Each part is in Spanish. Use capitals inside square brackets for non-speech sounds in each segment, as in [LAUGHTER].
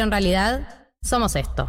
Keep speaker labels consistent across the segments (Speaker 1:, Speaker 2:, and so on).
Speaker 1: en realidad somos esto.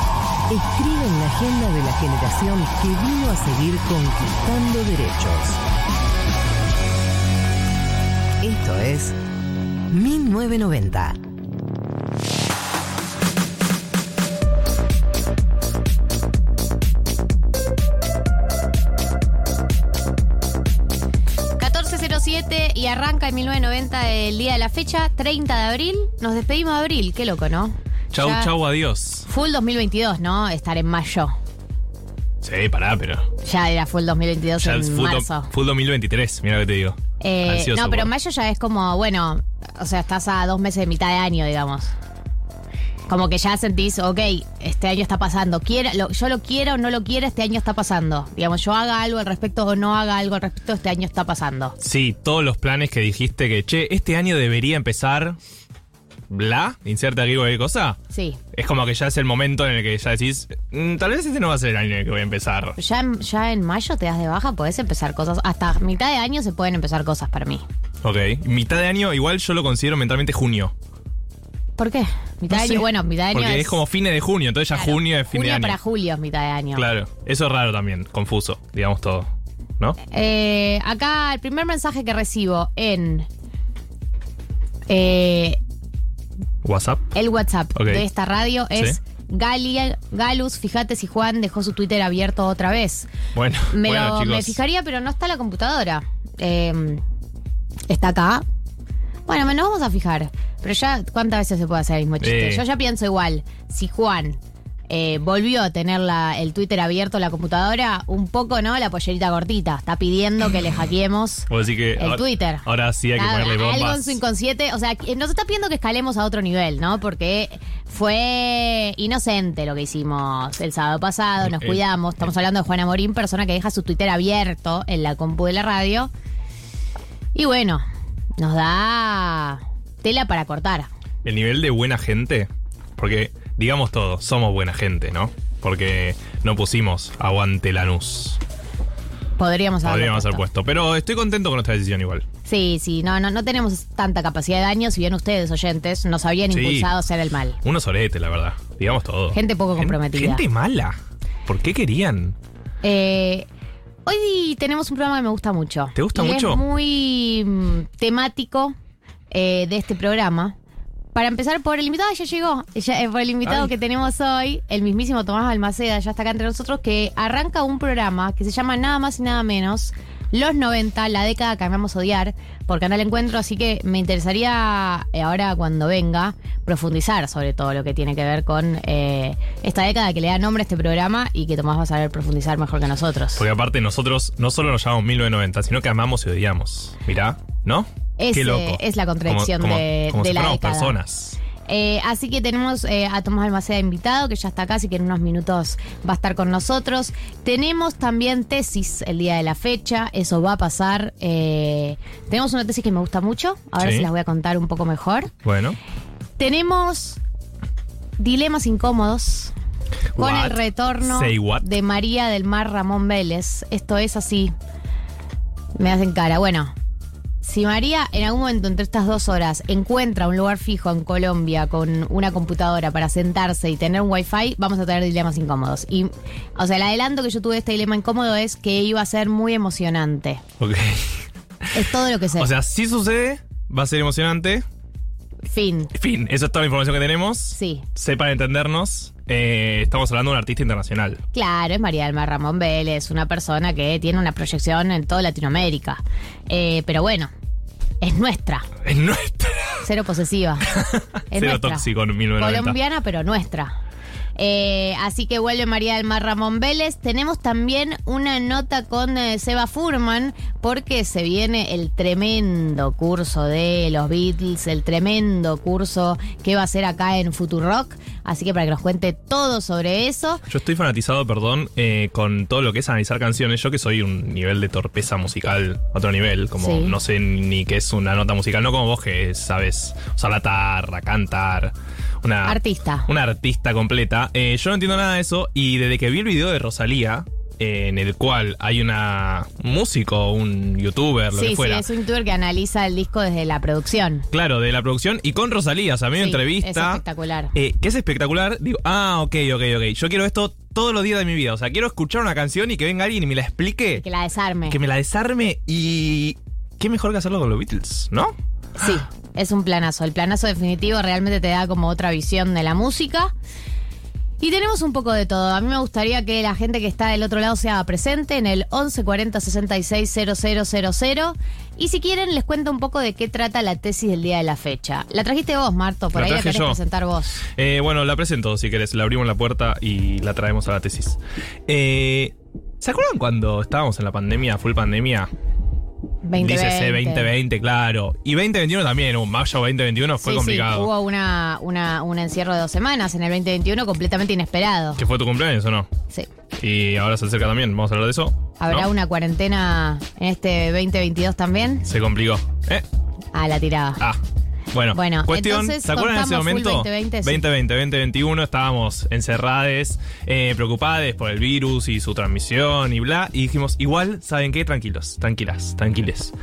Speaker 2: escriben la agenda de la generación que vino a seguir conquistando derechos. Esto es 1990.
Speaker 1: y arranca en 1990 el día de la fecha, 30 de abril. Nos despedimos de abril, qué loco, ¿no?
Speaker 3: Chau,
Speaker 1: Ya-
Speaker 3: chau, adiós.
Speaker 1: Full 2022, ¿no? Estar en mayo.
Speaker 3: Sí, pará, pero.
Speaker 1: Ya era full 2022
Speaker 3: Ya
Speaker 1: en
Speaker 3: full,
Speaker 1: marzo.
Speaker 3: full 2023, mira lo que te digo.
Speaker 1: Eh,
Speaker 3: Ansioso,
Speaker 1: no, pero
Speaker 3: por-
Speaker 1: mayo ya es como, bueno, o sea, estás a dos meses de mitad de año, digamos. Como que ya sentís, ok, este año está pasando. Quiera, lo- yo lo quiero o no lo quiero, este año está pasando. Digamos, yo haga algo al respecto o no haga algo al respecto, este año está pasando.
Speaker 3: Sí, todos los planes que dijiste que, che, este año debería empezar. Bla, inserta aquí cualquier cosa.
Speaker 1: Sí.
Speaker 3: Es como que ya es el momento en el que ya decís, "Mm, tal vez este no va a ser el año en el que voy a empezar.
Speaker 1: Ya en, ya en mayo te das de baja, podés empezar cosas. Hasta mitad de año se pueden empezar cosas para mí.
Speaker 3: Ok, mitad de año, igual yo lo considero mentalmente junio.
Speaker 1: ¿Por qué? Mitad
Speaker 3: No
Speaker 1: de
Speaker 3: sé,
Speaker 1: año, bueno, mitad de año
Speaker 3: Porque es, como fines de junio, entonces ya
Speaker 1: Claro,
Speaker 3: junio es fin de año.
Speaker 1: para julio es mitad de año.
Speaker 3: Claro, eso es raro también, confuso, digamos todo. ¿No?
Speaker 1: Eh, acá el primer mensaje que recibo en eh,
Speaker 3: WhatsApp.
Speaker 1: el WhatsApp de esta radio es
Speaker 3: Sí.
Speaker 1: Galia, Galus, fíjate si Juan dejó su Twitter abierto otra vez.
Speaker 3: Bueno, [LAUGHS]
Speaker 1: Me,
Speaker 3: bueno,
Speaker 1: lo-
Speaker 3: chicos.
Speaker 1: me fijaría, pero no está la computadora. Eh, está acá. Bueno, nos vamos a fijar. Pero ya, ¿cuántas veces se puede hacer el mismo chiste?
Speaker 3: Eh.
Speaker 1: Yo ya pienso igual. Si Juan eh, volvió a tener la- el Twitter abierto, la computadora, un poco, ¿no? La pollerita cortita. Está pidiendo que le [LAUGHS] hackeemos
Speaker 3: que
Speaker 1: el
Speaker 3: ahora-
Speaker 1: Twitter.
Speaker 3: Ahora sí hay que ponerle
Speaker 1: Algo en
Speaker 3: bombas.
Speaker 1: su inconsciente. O sea, nos está pidiendo que escalemos a otro nivel, ¿no? Porque fue inocente lo que hicimos el sábado pasado. Nos
Speaker 3: Eh,
Speaker 1: cuidamos. Estamos hablando de Juana Morín, persona que deja su Twitter abierto en la compu de la radio. Y bueno, nos da tela para cortar.
Speaker 3: El nivel de buena gente, porque digamos todo, somos buena gente, ¿no? Porque no pusimos aguante Lanús.
Speaker 1: Podríamos haberlo
Speaker 3: Podríamos haber
Speaker 1: puesto.
Speaker 3: Pero estoy contento con nuestra decisión igual.
Speaker 1: Sí, sí, no, no, no tenemos tanta capacidad de daño, si bien ustedes, oyentes, nos habrían
Speaker 3: Sí.
Speaker 1: impulsado a hacer el mal.
Speaker 3: Unos soretes, la verdad. Digamos todo.
Speaker 1: Gente poco comprometida.
Speaker 3: Gente mala. ¿Por qué querían?
Speaker 1: Eh, hoy tenemos un programa que me gusta mucho.
Speaker 3: ¿Te gusta
Speaker 1: Y
Speaker 3: mucho?
Speaker 1: Es muy mm, temático eh, de este programa. Para empezar por el invitado, ya llegó. Ya, eh, por el invitado
Speaker 3: Ay.
Speaker 1: que tenemos hoy, el mismísimo Tomás Balmaceda, ya está acá entre nosotros, que arranca un programa que se llama Nada más y nada menos. Los 90, la década que amamos odiar, por Canal Encuentro, así que me interesaría eh, ahora cuando venga profundizar sobre todo lo que tiene que ver con eh, esta década que le da nombre a este programa y que Tomás va a saber profundizar mejor que nosotros.
Speaker 3: Porque aparte nosotros no solo nos llamamos 1990, sino que amamos y odiamos. Mirá, ¿no? Qué loco.
Speaker 1: es la contradicción
Speaker 3: Como- como-
Speaker 1: de,
Speaker 3: como
Speaker 1: de
Speaker 3: si
Speaker 1: la década.
Speaker 3: personas.
Speaker 1: Eh, así que tenemos eh, a Tomás Almaceda invitado, que ya está acá, así que en unos minutos va a estar con nosotros. Tenemos también tesis el día de la fecha, eso va a pasar. Eh, tenemos una tesis que me gusta mucho, ahora
Speaker 3: Sí.
Speaker 1: se las voy a contar un poco mejor.
Speaker 3: Bueno.
Speaker 1: Tenemos dilemas incómodos con
Speaker 3: What?
Speaker 1: el retorno de María del Mar Ramón Vélez. Esto es así. Me hacen cara. Bueno, si María en algún momento entre estas dos horas encuentra un lugar fijo en Colombia con una computadora para sentarse y tener un wifi, vamos a tener dilemas incómodos. Y, o sea, el adelanto que yo tuve de este dilema incómodo es que iba a ser muy emocionante.
Speaker 3: Ok.
Speaker 1: Es todo lo que sé.
Speaker 3: O sea, si sucede, va a ser emocionante.
Speaker 1: fin.
Speaker 3: Fin, eso es toda la información que tenemos.
Speaker 1: Sí.
Speaker 3: Sepan entendernos. Eh, estamos hablando de un artista internacional.
Speaker 1: Claro, es María del Mar Ramón Vélez, una persona que tiene una proyección en toda Latinoamérica. Eh, pero bueno, es nuestra,
Speaker 3: Es nuestra.
Speaker 1: cero posesiva. [LAUGHS] Es
Speaker 3: Cero
Speaker 1: nuestra.
Speaker 3: tóxico en 1990.
Speaker 1: Colombiana, pero nuestra. Eh, así que vuelve María del Mar Ramón Vélez. Tenemos también una nota con eh, Seba Furman, porque se viene el tremendo curso de los Beatles, el tremendo curso que va a ser acá en Futurock. Así que para que nos cuente todo sobre eso.
Speaker 3: Yo estoy fanatizado, perdón, eh, con todo lo que es analizar canciones. Yo que soy un nivel de torpeza musical, otro nivel, como
Speaker 1: Sí.
Speaker 3: no sé ni qué es una nota musical, no como vos que sabes usar la tarra, cantar. Una,
Speaker 1: Artista.
Speaker 3: Una artista completa. Eh, yo no entiendo nada de eso y desde que vi el video de Rosalía, eh, en el cual hay una un músico, un youtuber, lo
Speaker 1: Sí,
Speaker 3: que
Speaker 1: sí,
Speaker 3: fuera.
Speaker 1: es un youtuber que analiza el disco desde la producción.
Speaker 3: Claro, de la producción y con Rosalía, o sea, a mí me
Speaker 1: Sí,
Speaker 3: entrevista.
Speaker 1: Es espectacular.
Speaker 3: Eh, que es espectacular. Digo, ah, ok, ok, ok. Yo quiero esto todos los días de mi vida. O sea, quiero escuchar una canción y que venga alguien y me la explique,
Speaker 1: que la desarme.
Speaker 3: que me la desarme y. ¿Qué mejor que hacerlo con los Beatles, no?
Speaker 1: Sí, es un planazo. El planazo definitivo realmente te da como otra visión de la música. Y tenemos un poco de todo. A mí me gustaría que la gente que está del otro lado sea presente en el 1140 66 000. Y si quieren, les cuento un poco de qué trata la tesis del día de la fecha. La trajiste vos, Marto, por
Speaker 3: La
Speaker 1: ahí la querés
Speaker 3: yo.
Speaker 1: presentar vos.
Speaker 3: Eh, bueno, la presento si querés. Le abrimos la puerta y la traemos a la tesis. Eh, ¿Se acuerdan cuando estábamos en la pandemia, full pandemia?
Speaker 1: 2020.
Speaker 3: Dícese 2020, claro. Y 2021 también, un mayo 2021 fue
Speaker 1: Sí, sí,
Speaker 3: complicado.
Speaker 1: hubo una, una, un encierro de dos semanas en el 2021 completamente inesperado.
Speaker 3: ¿Que fue tu cumpleaños o no?
Speaker 1: Sí.
Speaker 3: Y ahora se acerca también, vamos a hablar de eso.
Speaker 1: ¿Habrá
Speaker 3: ¿no?
Speaker 1: una cuarentena en este 2022 también?
Speaker 3: Se complicó. ¿Eh?
Speaker 1: Ah, la tiraba.
Speaker 3: Ah. Bueno,
Speaker 1: Bueno,
Speaker 3: cuestión,
Speaker 1: entonces
Speaker 3: ¿se acuerdan en ese momento?
Speaker 1: 2020, sí.
Speaker 3: 2020, 2021, estábamos encerrados, eh, preocupados por el virus y su transmisión y bla, y dijimos, igual, ¿saben qué? Tranquilos, tranquilas, tranquiles.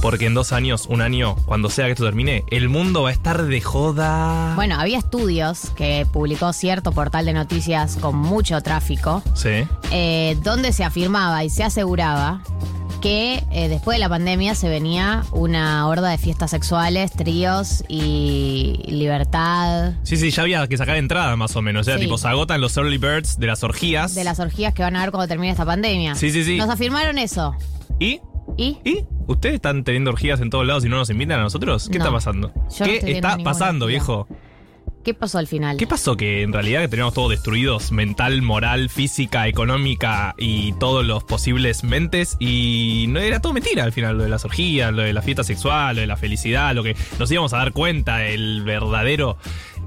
Speaker 3: Porque en dos años, un año, cuando sea que esto termine, el mundo va a estar de joda.
Speaker 1: Bueno, había estudios que publicó cierto portal de noticias con mucho tráfico,
Speaker 3: Sí.
Speaker 1: eh, donde se afirmaba y se aseguraba que eh, después de la pandemia se venía una horda de fiestas sexuales, tríos y libertad
Speaker 3: Sí, sí, ya había que sacar entrada más o menos. O sea,
Speaker 1: Sí.
Speaker 3: tipo, se agotan los early birds de las orgías.
Speaker 1: de las orgías que van a haber cuando termine esta pandemia.
Speaker 3: Sí, sí, sí.
Speaker 1: Nos afirmaron eso.
Speaker 3: ¿Y?
Speaker 1: ¿Y?
Speaker 3: ¿Y? ¿Ustedes están teniendo orgías en todos lados y no nos invitan a nosotros? ¿Qué
Speaker 1: No.
Speaker 3: está pasando?
Speaker 1: Yo no
Speaker 3: ¿Qué está pasando, viejo?
Speaker 1: ¿Qué pasó al final?
Speaker 3: ¿Qué pasó? Que en realidad que teníamos todos destruidos, mental, moral, física, económica y todos los posibles mentes y no era todo mentira al final, lo de las orgías, lo de la fiesta sexual, lo de la felicidad, lo que nos íbamos a dar cuenta, el verdadero,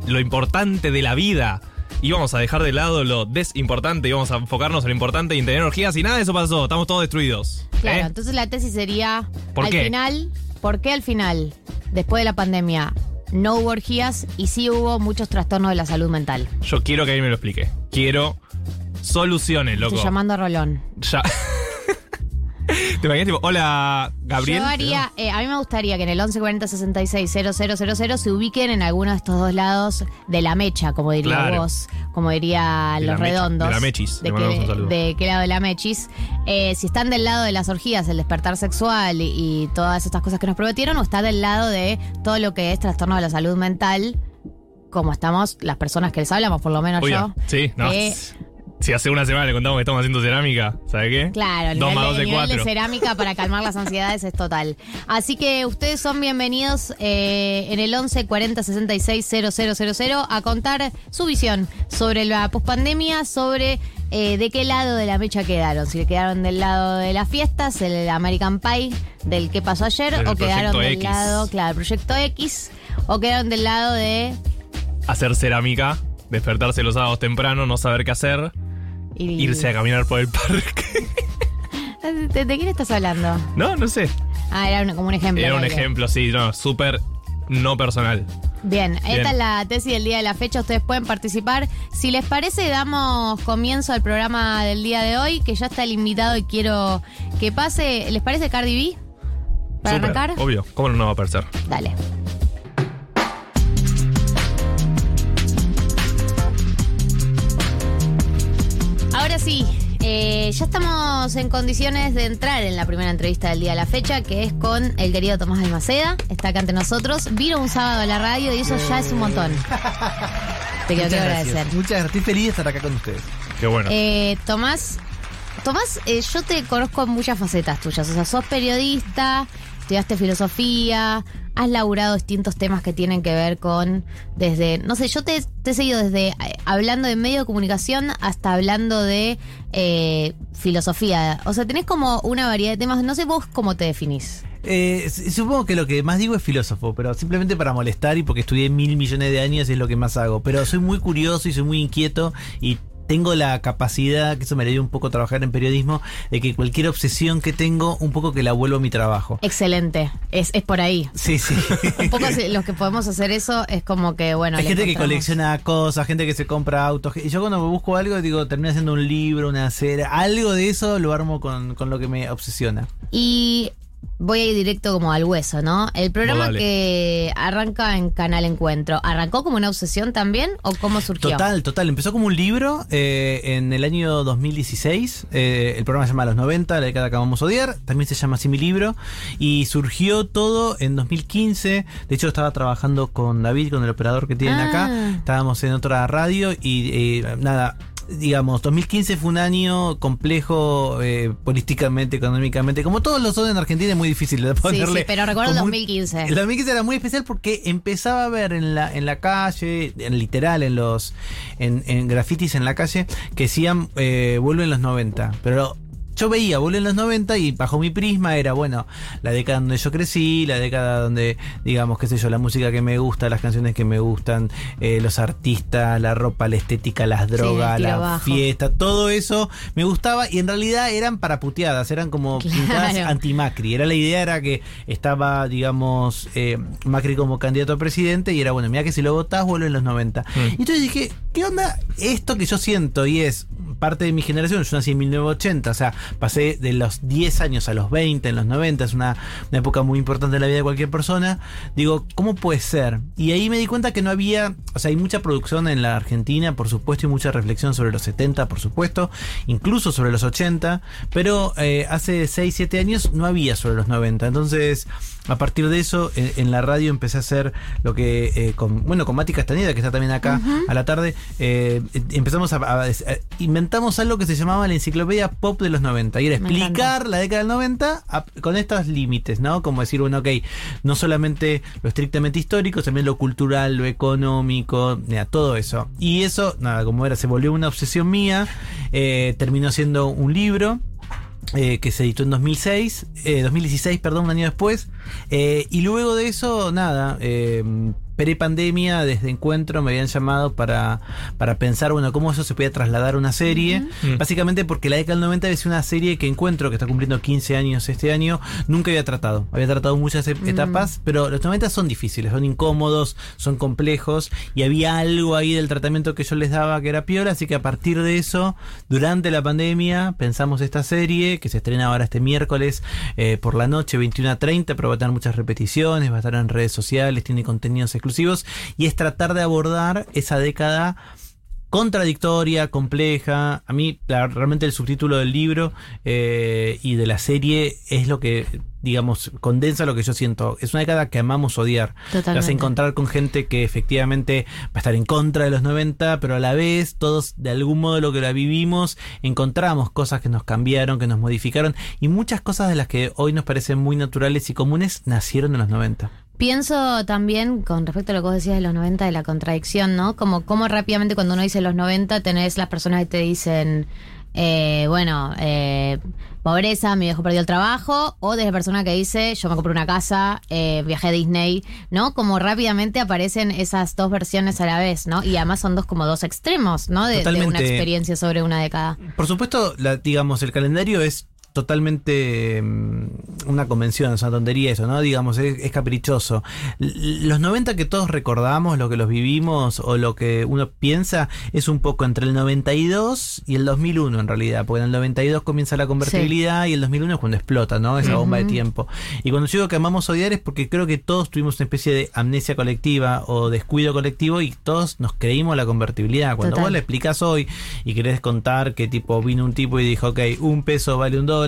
Speaker 3: lo importante de la vida. Íbamos a dejar de lado lo desimportante, íbamos a enfocarnos en lo importante y en tener orgías y nada de eso pasó, estamos todos destruidos.
Speaker 1: Claro,
Speaker 3: ¿eh?
Speaker 1: entonces la tesis sería,
Speaker 3: ¿Por
Speaker 1: al
Speaker 3: qué?
Speaker 1: final, ¿por qué al final, después de la pandemia, no hubo orgías y sí hubo muchos trastornos de la salud mental?
Speaker 3: Yo quiero que alguien me lo explique. Quiero soluciones, loco.
Speaker 1: Estoy llamando a Rolón.
Speaker 3: Ya. [LAUGHS] ¿Te imaginas tipo, hola, Gabriel?
Speaker 1: Yo haría, eh, a mí me gustaría que en el 1140 66 000 se ubiquen en alguno de estos dos lados de la mecha, como diría
Speaker 3: Claro.
Speaker 1: vos, como diría
Speaker 3: De la
Speaker 1: los
Speaker 3: mecha,
Speaker 1: redondos.
Speaker 3: de la mechis,
Speaker 1: De,
Speaker 3: le mandamos un
Speaker 1: qué,
Speaker 3: saludo.
Speaker 1: de qué lado de la mechis. Eh, si están del lado de las orgías, el despertar sexual y, y todas estas cosas que nos prometieron, o está del lado de todo lo que es trastorno de la salud mental, como estamos las personas que les hablamos, por lo menos
Speaker 3: Obvio.
Speaker 1: yo.
Speaker 3: Sí, no.
Speaker 1: que-
Speaker 3: Si hace una semana le contamos que estamos haciendo cerámica, ¿sabe qué?
Speaker 1: Claro, el
Speaker 3: Dos
Speaker 1: nivel, de, el nivel cerámica para calmar las ansiedades es total. Así que ustedes son bienvenidos eh, en el 11 40 66 000 a contar su visión sobre la pospandemia, sobre eh, de qué lado de la mecha quedaron. Si quedaron del lado de las fiestas, el American Pie, del que pasó ayer, o quedaron del
Speaker 3: X.
Speaker 1: lado, claro, el Proyecto X, o quedaron del lado de.
Speaker 3: Hacer cerámica, despertarse los sábados temprano, no saber qué hacer,
Speaker 1: y-
Speaker 3: irse a caminar por el parque. [LAUGHS]
Speaker 1: ¿De, de quién estás hablando?
Speaker 3: no, no sé.
Speaker 1: Ah, era como un ejemplo.
Speaker 3: Era un ejemplo, sí, no, súper no personal.
Speaker 1: Bien,
Speaker 3: Bien.
Speaker 1: esta es la tesis del día de la fecha, ustedes pueden participar. Si les parece, damos comienzo al programa del día de hoy, que ya está el invitado y quiero que pase. ¿Les parece Cardi B? ¿Para arrancar?
Speaker 3: Obvio, ¿cómo no va a parecer?
Speaker 1: Dale. Ahora sí, eh, ya estamos en condiciones de entrar en la primera entrevista del día de la fecha, que es con el querido Tomás Almaceda. Está acá ante nosotros. Vino un sábado a la radio y eso ya es un montón. Te quiero
Speaker 4: Muchas
Speaker 1: agradecer.
Speaker 4: gracias. Muchas gracias. Estoy feliz de estar acá con ustedes.
Speaker 3: Qué bueno.
Speaker 1: Eh, Tomás, Tomás, eh, yo te conozco en muchas facetas tuyas. O sea, sos periodista, estudiaste filosofía, has laburado distintos temas que tienen que ver con, desde, no sé, yo te, te he seguido desde eh, hablando de medio de comunicación hasta hablando de eh, filosofía. O sea, tenés como una variedad de temas. No sé vos cómo te definís.
Speaker 4: Eh, supongo que lo que más digo es filósofo, pero simplemente para molestar y porque estudié mil millones de años es lo que más hago. Pero soy muy curioso y soy muy inquieto y tengo la capacidad, que eso me le dio un poco trabajar en periodismo, de que cualquier obsesión que tengo, un poco que la vuelvo a mi trabajo.
Speaker 1: Excelente. Es, es por ahí.
Speaker 4: Sí, sí. [LAUGHS]
Speaker 1: Un poco los que podemos hacer eso es como que, bueno.
Speaker 4: Hay gente que colecciona cosas, gente que se compra autos. Y yo cuando me busco algo, digo, termino haciendo un libro, una serie. Algo de eso lo armo con, con lo que me obsesiona.
Speaker 1: Y voy a ir directo como al hueso, ¿no? El programa que arranca en Canal Encuentro, ¿arrancó como una obsesión también o cómo surgió?
Speaker 4: Total, total. Empezó como un libro eh, en el año 2016. Eh, el programa se llama Los 90, la década que vamos a odiar. También se llama así mi libro. Y surgió todo en 2015. De hecho, estaba trabajando con David, con el operador que tienen
Speaker 1: Ah.
Speaker 4: acá. Estábamos en otra radio y eh, nada. Digamos, 2015 fue un año complejo eh, políticamente, económicamente, como todos los son en Argentina, es muy difícil de
Speaker 1: Sí,
Speaker 4: ponerle.
Speaker 1: sí, pero recuerdo
Speaker 4: un-
Speaker 1: 2015.
Speaker 4: el 2015 era muy especial porque empezaba a ver en la, en la calle, en literal, en los en, en grafitis en la calle, que decían eh, vuelven los 90. Pero yo veía vuelven los 90 y bajo mi prisma era, bueno, la década donde yo crecí, la década donde, digamos, qué sé yo, la música que me gusta, las canciones que me gustan, eh, los artistas, la ropa, la estética, las drogas, la fiesta, todo eso me gustaba y en realidad eran para puteadas, eran como [LAUGHS]
Speaker 1: Claro.
Speaker 4: pintadas anti-Macri. Era la idea era que estaba, digamos, eh, Macri como candidato a presidente y era, bueno, mira que si lo votás vuelve en los 90. Y entonces dije, ¿qué onda esto que yo siento? Y es parte de mi generación, yo nací en 1980, o sea, pasé de los 10 años a los 20, en los 90, es una, una época muy importante en la vida de cualquier persona. Digo, ¿cómo puede ser? Y ahí me di cuenta que no había, o sea, hay mucha producción en la Argentina, por supuesto, y mucha reflexión sobre los 70, por supuesto, incluso sobre los 80, pero eh, hace 6, 7 años no había sobre los 90. Entonces, a partir de eso, en, en la radio empecé a hacer lo que, eh, con, bueno, con Mati Castañeda, que está también acá a la tarde, eh, empezamos a, a- a- inventamos algo que se llamaba la enciclopedia pop de los 90. Y era explicar la década del 90 a- con estos límites, ¿no? Como decir, bueno, ok, no solamente lo estrictamente histórico, también lo cultural, lo económico, mira, todo eso. Y eso, nada, como era, se volvió una obsesión mía, eh, terminó siendo un libro. Eh, que se editó en 2006, eh, 2016, perdón, un año después. eh, y luego de eso, nada, eh, pre-pandemia, desde Encuentro, me habían llamado para, para pensar, bueno, cómo eso se podía trasladar a una serie. Básicamente porque la década del 90 es una serie que Encuentro, que está cumpliendo 15 años este año, nunca había tratado. Había tratado muchas e- etapas, pero los 90 son difíciles, son incómodos, son complejos, y había algo ahí del tratamiento que yo les daba que era piola, así que a partir de eso, durante la pandemia, pensamos esta serie, que se estrena ahora este miércoles eh, por la noche, 21 a 30, pero va a tener muchas repeticiones, va a estar en redes sociales, tiene contenidos exclusivos, y es tratar de abordar esa década contradictoria, compleja. A mí, la- realmente el subtítulo del libro eh, y de la serie es lo que, digamos, condensa lo que yo siento. Es una década que amamos odiar. Te vas
Speaker 1: Totalmente.
Speaker 4: a encontrar con gente que efectivamente va a estar en contra de los 90, pero a la vez todos, de algún modo, lo que la vivimos, encontramos cosas que nos cambiaron, que nos modificaron, y muchas cosas de las que hoy nos parecen muy naturales y comunes nacieron en los 90.
Speaker 1: Pienso también con respecto a lo que vos decías de los 90, de la contradicción, ¿no? Como cómo rápidamente cuando uno dice los 90 tenés las personas que te dicen, eh, bueno, eh, pobreza, mi viejo perdió el trabajo, o desde la persona que dice, yo me compré una casa, eh, viajé a Disney, ¿no? Como rápidamente aparecen esas dos versiones a la vez, ¿no? Y además son dos como dos extremos, ¿no? De, de una experiencia sobre una década.
Speaker 4: Por supuesto, la, digamos, el calendario es totalmente mm, una convención, es una tontería eso, ¿no? Digamos, es, es caprichoso. Los 90 que todos recordamos, lo que los vivimos o lo que uno piensa, es un poco entre el 92 y el 2001 en realidad, porque en el 92 comienza la convertibilidad y el 2001 es cuando explota, ¿no? Esa bomba de tiempo. Y cuando digo que amamos odiar es porque creo que todos tuvimos una especie de amnesia colectiva o descuido colectivo y todos nos creímos la convertibilidad. Cuando
Speaker 1: Total.
Speaker 4: vos le explicás hoy y querés contar que tipo vino un tipo y dijo, ok, un peso vale un dólar.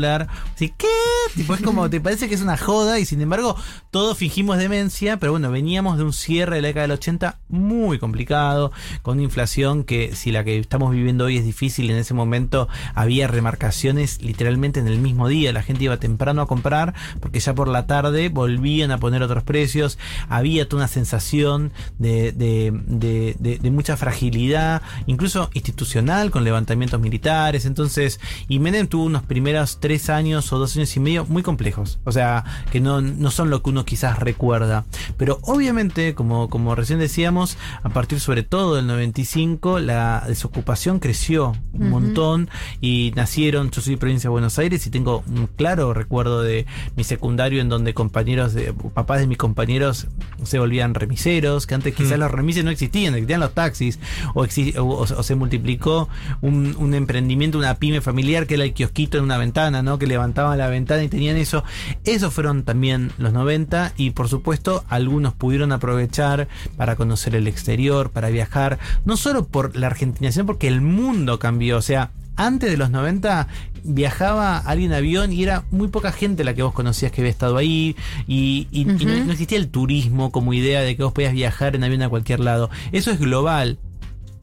Speaker 4: Así, ¿qué? Tipo, es como, te [LAUGHS] parece que es una joda y sin embargo todos fingimos demencia, pero bueno, veníamos de un cierre de la década del 80 muy complicado, con una inflación que si la que estamos viviendo hoy es difícil, en ese momento había remarcaciones literalmente en el mismo día, la gente iba temprano a comprar porque ya por la tarde volvían a poner otros precios, había toda una sensación de, de, de- de- de mucha fragilidad, incluso institucional, con levantamientos militares, entonces, y Menem tuvo unos primeros tres años o dos años y medio muy complejos, o sea, que no, no son lo que uno quizás recuerda, pero obviamente, como, como recién decíamos, a partir sobre todo del 95, la desocupación creció un montón y nacieron, yo soy de provincia de Buenos Aires y tengo un claro recuerdo de mi secundario en donde compañeros, de, papás de mis compañeros se volvían remiseros, que antes quizás
Speaker 3: Mm.
Speaker 4: los remises no existían, existían los taxis, o, exi- o- o- o se multiplicó un, un emprendimiento, una pyme familiar que era el kiosquito en una ventana, ¿no? Que levantaban la ventana y tenían eso. Esos fueron también los 90 y por supuesto algunos pudieron aprovechar para conocer el exterior, para viajar, no solo por la argentinación, porque el mundo cambió, o sea, antes de los 90 viajaba alguien en avión y era muy poca gente la que vos conocías que había estado ahí y, y- y no,
Speaker 1: Ujú.
Speaker 4: no existía el turismo como idea de que vos podías viajar en avión a cualquier lado. Eso es global.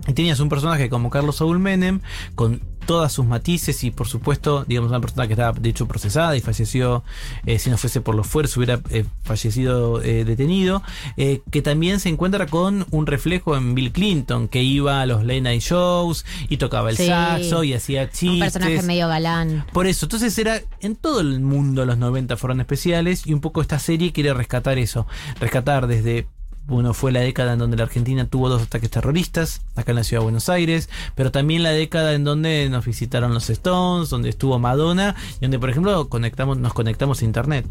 Speaker 4: Y tenías un personaje como Carlos Saúl Menem, con todas sus matices y por supuesto, digamos, una persona que estaba de hecho procesada y falleció, eh, si no fuese por los fuerzas, hubiera eh, fallecido eh, detenido, que también se encuentra con un reflejo en Bill Clinton, que iba a los late night shows y tocaba el
Speaker 1: Sí.
Speaker 4: saxo y hacía chistes.
Speaker 1: Un personaje medio galán.
Speaker 4: Por eso, entonces era en todo el mundo los 90 fueron especiales y un poco esta serie quiere rescatar eso, rescatar desde bueno, fue la década en donde la Argentina tuvo dos ataques terroristas, acá en la ciudad de Buenos Aires, pero también la década en donde nos visitaron los Stones, donde estuvo Madonna, y donde, por ejemplo, conectamos, nos conectamos a internet.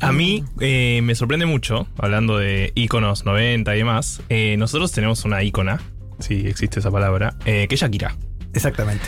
Speaker 3: A mí eh, me sorprende mucho, hablando de íconos 90 y demás. eh, nosotros tenemos una ícona, si existe esa palabra, eh, que es Shakira.
Speaker 4: Exactamente.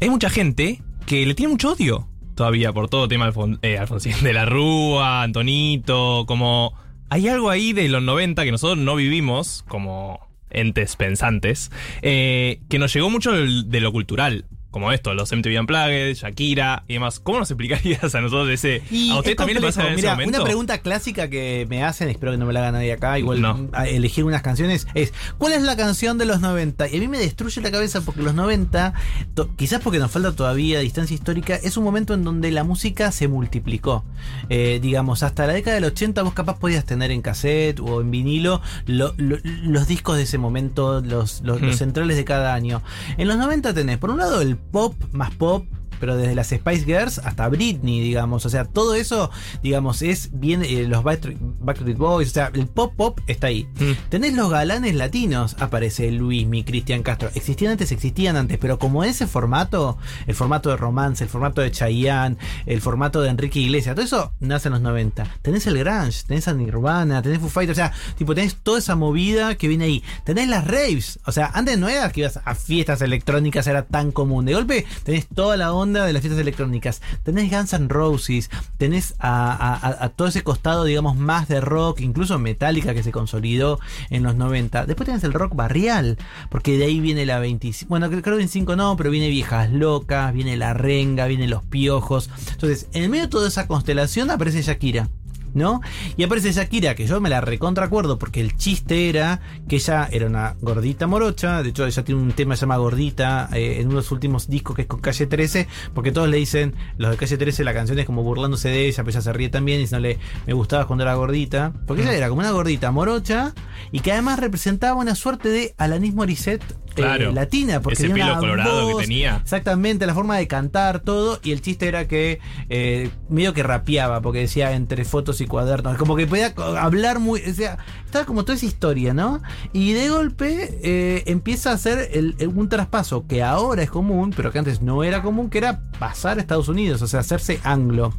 Speaker 3: Hay mucha gente que le tiene mucho odio todavía por todo tema Alfon- eh, Alfonsín de la Rúa, Antonito, como... Hay algo ahí de los 90 que nosotros no vivimos como entes pensantes, eh, que nos llegó mucho de lo cultural. Como esto, los MTV Unplugged, Shakira y demás. ¿Cómo nos explicarías a nosotros ese...
Speaker 4: Y
Speaker 3: ¿A usted también le pasa en
Speaker 4: complejo.
Speaker 3: ese
Speaker 4: Mira,
Speaker 3: momento?
Speaker 4: Una pregunta clásica que me hacen, espero que no me la haga nadie acá, igual
Speaker 3: No.
Speaker 4: a elegir unas canciones, es ¿cuál es la canción de los 90? Y a mí me destruye la cabeza porque los 90, to- quizás porque nos falta todavía distancia histórica, es un momento en donde la música se multiplicó. Eh, digamos, hasta la década del 80 vos capaz podías tener en cassette o en vinilo lo- lo- los discos de ese momento, los, los, los
Speaker 3: Hmm.
Speaker 4: centrales de cada año. En los 90 tenés, por un lado, el pop más pop, pero desde las Spice Girls hasta Britney, digamos. O sea, todo eso, digamos, es bien eh, los Backstreet, Backstreet Boys. O sea, el pop pop está ahí.
Speaker 3: Mm.
Speaker 4: Tenés los galanes latinos, aparece Luis, mi Cristian Castro. Existían antes, existían antes, pero como ese formato, el formato de romance, el formato de Chayanne, el formato de Enrique Iglesias, todo eso nace en los 90. Tenés el grunge, tenés a Nirvana, tenés Foo Fighters, o sea, tipo, tenés toda esa movida que viene ahí. Tenés las raves, o sea, antes no era que ibas a fiestas electrónicas, era tan común. De golpe tenés toda la onda de las fiestas electrónicas. Tenés Guns N' Roses, tenés a, todo ese costado, digamos, más de rock, incluso Metallica que se consolidó en los 90. Después tenés el rock barrial, porque de ahí viene la 25. Bueno, creo que 25 no, pero viene Viejas Locas, viene La Renga, viene Los Piojos. Entonces, en medio de toda esa constelación aparece Shakira. ¿No? Y aparece Shakira, que yo me la recontra acuerdo porque el chiste era que ella era una gordita morocha, de hecho ella tiene un tema que se llama Gordita eh, en uno de los últimos discos que es con Calle 13, porque todos le dicen, los de Calle 13 la canción es como burlándose de ella, pero ella se ríe también y no le me gustaba cuando era gordita, porque ella era como una gordita morocha y que además representaba una suerte de Alanis Morissette
Speaker 3: Claro.
Speaker 4: latina, porque
Speaker 3: Ese
Speaker 4: tenía
Speaker 3: pelo colorado que tenía.
Speaker 4: Exactamente, la forma de cantar, todo. Y el chiste era que eh, medio que rapeaba, porque decía entre fotos y cuadernos. Como que podía hablar muy. O sea, estaba como toda esa historia, ¿no? Y de golpe eh, empieza a hacer el- el- un traspaso que ahora es común, pero que antes no era común, que era pasar a Estados Unidos, o sea, hacerse anglo.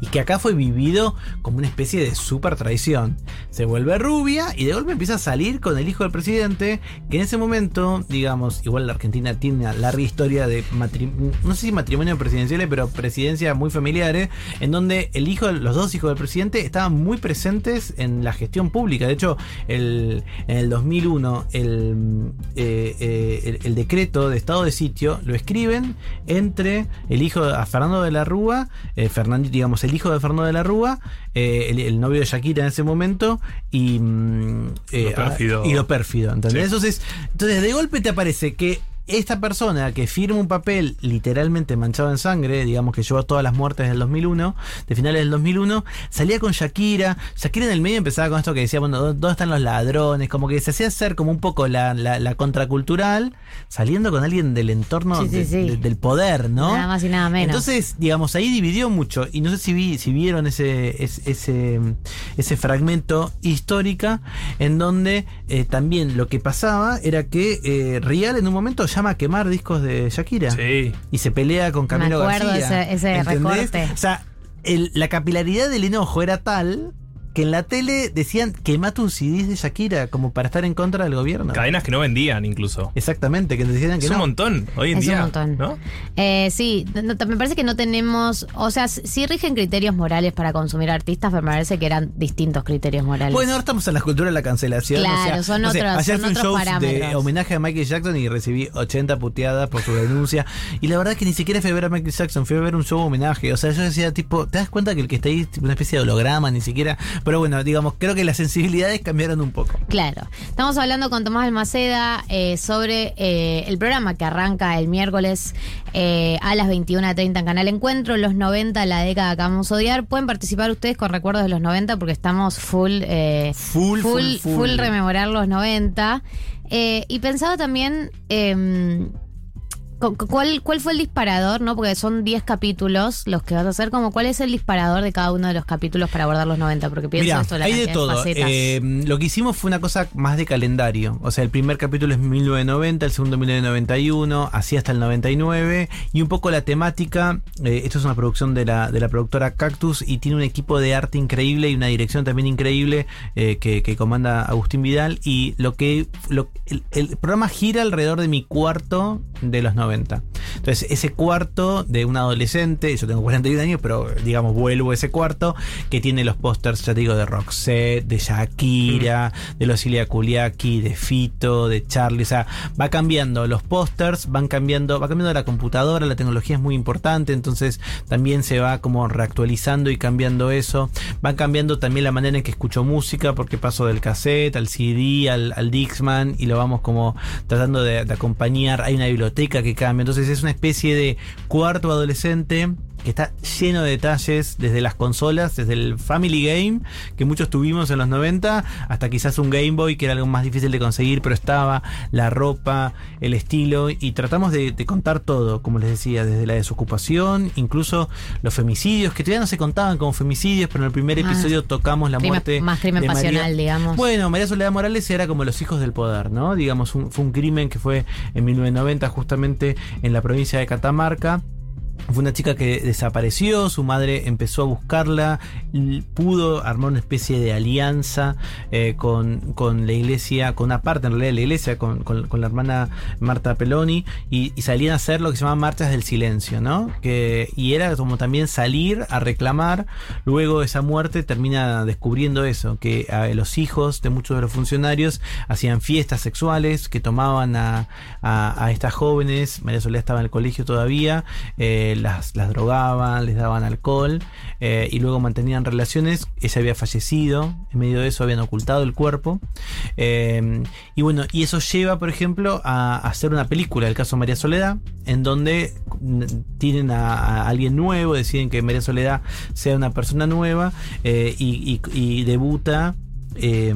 Speaker 4: Y que acá fue vivido como una especie de super traición. Se vuelve rubia y de golpe empieza a salir con el hijo del presidente, que en ese momento, digamos, igual la Argentina tiene una larga historia de no sé si matrimonio presidenciales, pero presidencias muy familiares, en donde el hijo, los dos hijos del presidente estaban muy presentes en la gestión pública. De hecho, el, en el 2001, el, eh, eh, el, el decreto de estado de sitio lo escriben entre el hijo a Fernando de la Rúa, eh, Fernando, digamos, el hijo de Fernando de la Rúa, eh, el, el novio de Shakira en ese momento, y, mm, eh,
Speaker 3: Lo pérfido.
Speaker 4: y lo pérfido. ¿entendés?
Speaker 3: Sí.
Speaker 4: Entonces, entonces, de golpe te aparece que esta persona que firma un papel literalmente manchado en sangre, digamos que llevó todas las muertes del 2001, de finales del 2001, salía con Shakira. Shakira en el medio empezaba con esto que decía, bueno, ¿dó- ¿dónde están los ladrones? Como que se hacía hacer como un poco la, la, la contracultural, saliendo con alguien del entorno
Speaker 1: Sí, sí,
Speaker 4: de-
Speaker 1: sí.
Speaker 4: de- del poder, ¿no?
Speaker 1: Nada más y nada menos.
Speaker 4: Entonces, digamos, ahí dividió mucho. Y no sé si, vi, si vieron ese, ese, ese, ese fragmento histórica en donde eh, también lo que pasaba era que eh, Rial en un momento llama a quemar discos de Shakira.
Speaker 3: Sí.
Speaker 4: Y se pelea con Camilo
Speaker 1: acuerdo
Speaker 4: García.
Speaker 1: ese- recorte.
Speaker 4: O sea, el- la capilaridad del enojo era tal que en la tele decían quema tus CDs de Shakira como para estar en contra del gobierno.
Speaker 3: Cadenas que no vendían incluso.
Speaker 4: Exactamente, que decían que
Speaker 3: Es un
Speaker 4: no.
Speaker 3: montón hoy en
Speaker 1: Es un
Speaker 3: día.
Speaker 1: montón.
Speaker 3: ¿no?
Speaker 1: Eh, sí, no- me parece que no tenemos, o sea, sí rigen criterios morales para consumir artistas, pero me parece que eran distintos criterios morales.
Speaker 4: Bueno, ahora estamos en la cultura de la cancelación.
Speaker 1: Claro,
Speaker 4: o sea,
Speaker 1: son
Speaker 4: no sé,
Speaker 1: otros-
Speaker 4: ayer
Speaker 1: son
Speaker 4: fui un
Speaker 1: otros
Speaker 4: de homenaje a Michael Jackson y recibí 80 puteadas por su denuncia. Y la verdad es que ni siquiera fui a ver a Michael Jackson, fui a ver un show homenaje. O sea, yo decía, tipo, ¿te das cuenta que el que está ahí es una especie de holograma, ni siquiera? Pero bueno, digamos, creo que las sensibilidades cambiaron un poco.
Speaker 1: Claro. Estamos hablando con Tomás Almaceda eh, sobre eh, el programa que arranca el miércoles eh, a las 21.30 en Canal Encuentro, los 90, la década que vamos a odiar. Pueden participar ustedes con recuerdos de los 90 porque estamos full,
Speaker 4: Full, full, full.
Speaker 1: full rememorar los 90. Eh, y pensaba también... cu- cu- ¿Cuál, ¿Cuál fue el disparador? no Porque son 10 capítulos los que vas a hacer. Como, ¿Cuál es el disparador de cada uno de los capítulos para abordar los 90? Porque pienso esto, la
Speaker 4: hay de todo. Eh, lo que hicimos fue una cosa más de calendario. O sea, el primer capítulo es 1990, el segundo 1991, así hasta el 99. Y un poco la temática. eh, esto es una producción de la, de la productora Cactus y tiene un equipo de arte increíble y una dirección también increíble eh, que, que comanda Agustín Vidal. Y lo que. Lo, el, el programa gira alrededor de mi cuarto de los 90. Entonces, ese cuarto de un adolescente, yo tengo 41 años, pero digamos, vuelvo a ese cuarto, que tiene los pósters, ya te digo, de Roxette, de Shakira, de los Ilia Kuliaki, de Fito, de Charlie. O sea, va cambiando los pósters, van cambiando, va cambiando la computadora, la tecnología es muy importante, entonces también se va como reactualizando y cambiando eso. Va cambiando también la manera en que escucho música, porque paso del cassette al CD, al, al Dixman, y lo vamos como tratando de, de acompañar. Hay una biblioteca que cambia, entonces es una especie de cuarto adolescente que está lleno de detalles desde las consolas, desde el Family Game que muchos tuvimos en los 90, hasta quizás un Game Boy que era algo más difícil de conseguir, pero estaba la ropa, el estilo, y tratamos de, de contar todo, como les decía, desde la desocupación, incluso los femicidios, que todavía no se contaban como femicidios, pero en el primer
Speaker 1: Ah.
Speaker 4: episodio tocamos la
Speaker 1: Crimen-
Speaker 4: muerte.
Speaker 1: más crimen
Speaker 4: de María-
Speaker 1: pasional, digamos.
Speaker 4: Bueno, María Soledad Morales era como los hijos del poder, ¿no? Digamos, un- fue un crimen que fue en 1990 justamente en la provincia de Catamarca. Fue una chica que desapareció, su madre empezó a buscarla, pudo armar una especie de alianza eh, con, con la iglesia, con una parte en realidad de la iglesia, con, con- la hermana Marta Peloni, y, salían a hacer lo que se llama marchas del silencio, ¿no? Que, y era como también salir a reclamar, luego esa muerte termina descubriendo eso, que los hijos de muchos de los funcionarios hacían fiestas sexuales, que tomaban a, a- a estas jóvenes, María Soledad estaba en el colegio todavía, eh, las, las drogaban, les daban alcohol eh, y luego mantenían relaciones. Ella había fallecido, en medio de eso habían ocultado el cuerpo. Eh, y bueno, y eso lleva, por ejemplo, a, a hacer una película, el caso María Soledad, en donde mm, tienen a, a alguien nuevo, deciden que María Soledad sea una persona nueva eh, y, y- y debuta eh,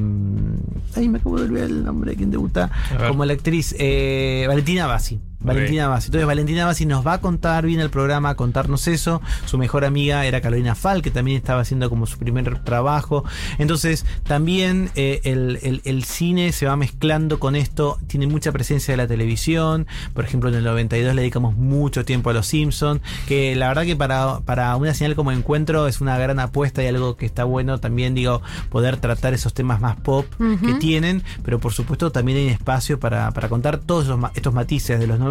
Speaker 4: ay, me acabo de olvidar el nombre de quien debuta como la actriz eh, Valentina Bassi. Valentina Bassi. Entonces Valentina Bassi nos va a contar bien el programa, a contarnos eso. Su mejor amiga era Carolina Fal, que también estaba haciendo como su primer trabajo. Entonces también eh, el, el- el cine se va mezclando con esto. Tiene mucha presencia de la televisión. Por ejemplo, en el 92 le dedicamos mucho tiempo a Los Simpsons. Que la verdad que para, para una señal como encuentro es una gran apuesta y algo que está bueno también, digo, poder tratar esos temas más pop que tienen. Pero por supuesto también hay espacio para, para contar todos esos estos matices de los 90.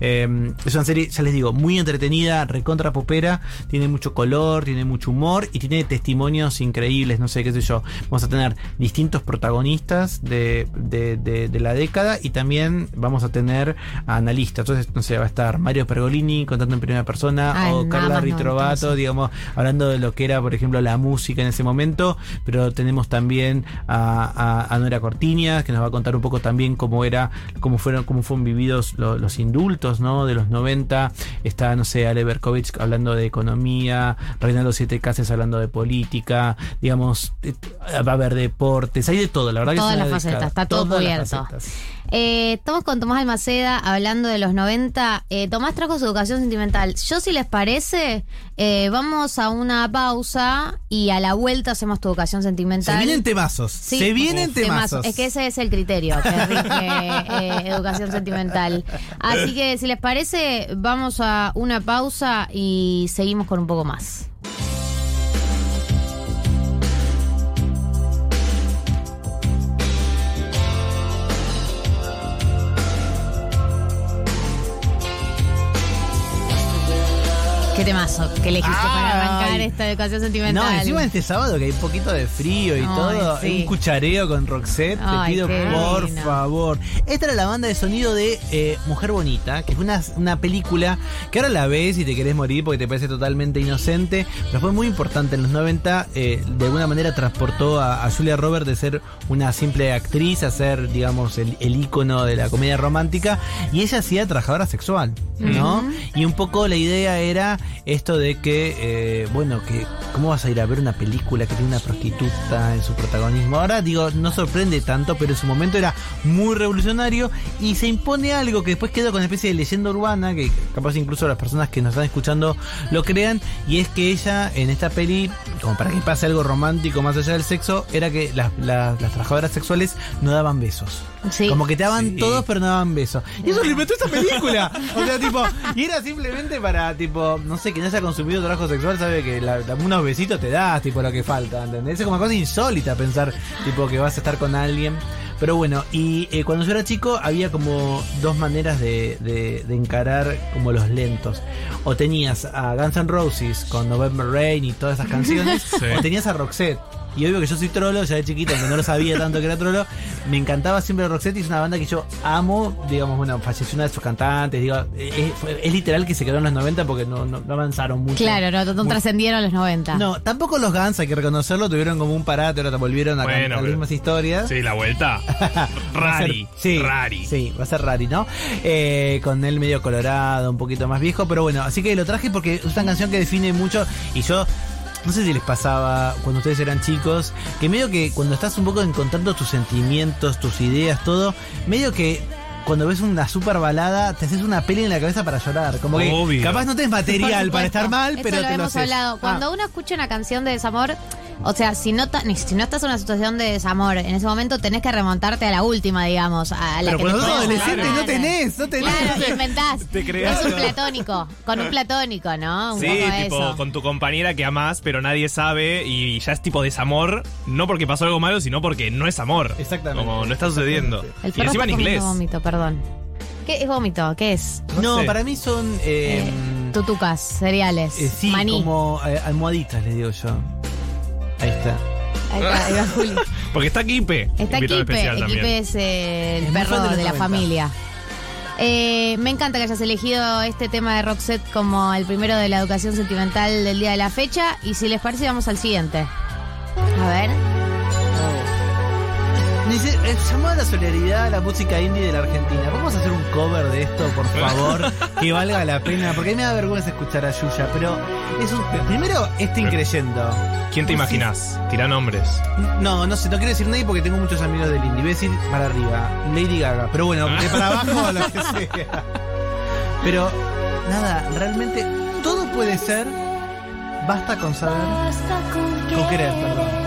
Speaker 4: Eh, es una serie, ya les digo, muy entretenida, recontra popera. Tiene mucho color, tiene mucho humor y tiene testimonios increíbles. No sé qué sé yo. Vamos a tener distintos protagonistas de, de- de- de la década y también vamos a tener a analistas. Entonces, no sé, va a estar Mario Pergolini contando en primera persona o Carla Ritrovato, digamos, hablando de lo que era, por ejemplo, la música en ese momento. Pero tenemos también a, a, a Nora Cortiñas, que nos va a contar un poco también cómo era, cómo fueron, cómo fueron vividos lo- los indultos, ¿no? De los 90. Está, no sé, Ale Berkovich hablando de economía, Reinaldo Siete Cases hablando de política, digamos, eh, va a haber deportes, hay de todo, la verdad
Speaker 1: Todas
Speaker 4: que
Speaker 1: las facetas, está todo cubierto. Eh, estamos con Tomás Almaceda hablando de los 90. Eh, Tomás trajo su educación sentimental. Yo, si les parece, eh, vamos a una pausa y a la vuelta hacemos tu educación sentimental.
Speaker 4: Se vienen temazos,
Speaker 1: Sí,
Speaker 4: se vienen
Speaker 1: uf,
Speaker 4: temazos.
Speaker 1: Es que ese es el criterio [LAUGHS] que rige eh, educación sentimental. Así que, si les parece, vamos a una pausa y seguimos con un poco más. Qué temazo que elegiste para arrancar esta educación sentimental.
Speaker 4: No, encima este sábado que hay un poquito de frío y
Speaker 1: Ay,
Speaker 4: todo,
Speaker 1: sí.
Speaker 4: un cuchareo con Roxette,
Speaker 1: Ay,
Speaker 4: te pido por favor. Esta era la banda de sonido de eh, Mujer Bonita, que fue una, una película que ahora la ves y te querés morir porque te parece totalmente inocente, pero fue muy importante en los 90, eh, de alguna manera transportó a, a Julia Roberts de ser una simple actriz a ser, digamos, el, el ícono de la comedia romántica, y ella hacía trabajadora sexual, ¿no? Y un poco la idea era esto de que, eh, bueno, que ¿cómo vas a ir a ver una película que tiene una prostituta en su protagonismo? Ahora digo, no sorprende tanto, pero en su momento era muy revolucionario y se impone algo que después quedó con una especie de leyenda urbana, que capaz incluso las personas que nos están escuchando lo crean, y es que ella en esta peli, como para que pase algo romántico más allá del sexo, era que las, las- las trabajadoras sexuales no daban besos.
Speaker 1: Sí.
Speaker 4: Como que te daban
Speaker 3: Sí.
Speaker 4: todos, pero no daban besos. Y eso lo inventó esta película. O sea, tipo, y era simplemente para, tipo, no sé, quien haya consumido trabajo sexual sabe que la- la- unos besitos te das, tipo, lo que falta, ¿entendés? Es como una cosa insólita pensar, tipo, que vas a estar con alguien. Pero bueno, y eh, cuando yo era chico había como dos maneras de, de- de encarar como los lentos. O tenías a Guns N' Roses con November Rain y todas esas canciones, [LAUGHS]
Speaker 3: Sí.
Speaker 4: o tenías a Roxette. Y obvio que yo soy trolo, ya de chiquito, aunque no lo sabía tanto que era trolo, me encantaba siempre Roxette y es una banda que yo amo, digamos, bueno, falleció una de sus cantantes, digo, es, fue- es literal que se quedó en los 90 porque no, no, no avanzaron mucho.
Speaker 1: Claro, no, no trascendieron los 90.
Speaker 4: No, tampoco los Guns, hay que reconocerlo, tuvieron como un parate, ahora volvieron a
Speaker 3: Bueno,
Speaker 4: cantar las mismas historias.
Speaker 3: Sí, la vuelta. [LAUGHS]
Speaker 4: Ser-
Speaker 3: Rari.
Speaker 4: sí,
Speaker 3: Rari.
Speaker 4: Sí, va a ser rari, ¿no? Eh, con él medio colorado, un poquito más viejo, pero bueno, así que lo traje porque es una canción que define mucho y yo... No sé si les pasaba cuando ustedes eran chicos, que medio que cuando estás un poco encontrando tus sentimientos, tus ideas, todo, medio que cuando ves una super balada, te haces una peli en la cabeza para llorar. Como que
Speaker 3: Obvio.
Speaker 4: capaz no tenés material para estar mal,
Speaker 1: Eso
Speaker 4: pero
Speaker 1: lo
Speaker 4: te lo
Speaker 1: hemos
Speaker 4: haces.
Speaker 1: hablado.
Speaker 4: Ah.
Speaker 1: Cuando uno escucha una canción de desamor, o sea, si no, si estás en una situación de desamor, en ese momento tenés que remontarte a la última, digamos, a la
Speaker 4: Pero
Speaker 1: que
Speaker 4: cuando
Speaker 1: te
Speaker 4: sos adolescente no tenés, no tenés.
Speaker 1: Claro,
Speaker 4: no sé.
Speaker 1: inventás.
Speaker 3: Te creas,
Speaker 1: Es un platónico, con un platónico, ¿no? Un
Speaker 3: Sí,
Speaker 1: poco
Speaker 3: tipo
Speaker 1: eso.
Speaker 3: con tu compañera que amás, pero nadie sabe y ya es tipo desamor, no porque pasó algo malo, sino porque no es amor.
Speaker 4: Exactamente.
Speaker 3: Como no está sucediendo.
Speaker 1: El
Speaker 3: Y
Speaker 1: perro
Speaker 3: encima en inglés.
Speaker 1: vómito, perdón. ¿Qué es vómito? ¿Qué es?
Speaker 4: No,
Speaker 3: sé.
Speaker 4: para mí son... eh,
Speaker 1: Tutucas, cereales,
Speaker 4: eh, sí,
Speaker 1: maní.
Speaker 4: como eh, almohaditas, le digo yo. Ahí está.
Speaker 1: Ahí está, ahí va [LAUGHS] Juli.
Speaker 3: Porque está Kipe.
Speaker 1: Está Kipe, Kipe es eh, el
Speaker 4: Es muy
Speaker 1: perro
Speaker 4: fan de
Speaker 1: de,
Speaker 4: los
Speaker 1: la
Speaker 4: 90.
Speaker 1: familia. Eh, me encanta que hayas elegido este tema de Roxette como el primero de la educación sentimental del día de la fecha. Y si les parece, vamos al siguiente. A ver.
Speaker 4: Eh, llamó a la solidaridad a la música indie de la Argentina. Vamos a hacer un cover de esto, por favor, [LAUGHS] que valga la pena. Porque a mí me da vergüenza escuchar a Yuya, pero es un, primero este increyendo.
Speaker 3: ¿Quién te imaginas? Tira nombres.
Speaker 4: No, no sé, no quiero decir nadie porque tengo muchos amigos del indie. Voy a decir para arriba, Lady Gaga. Pero bueno, de para [LAUGHS] abajo, lo que sea. Pero, nada, realmente todo puede ser. Basta con saber. Con querer, perdón.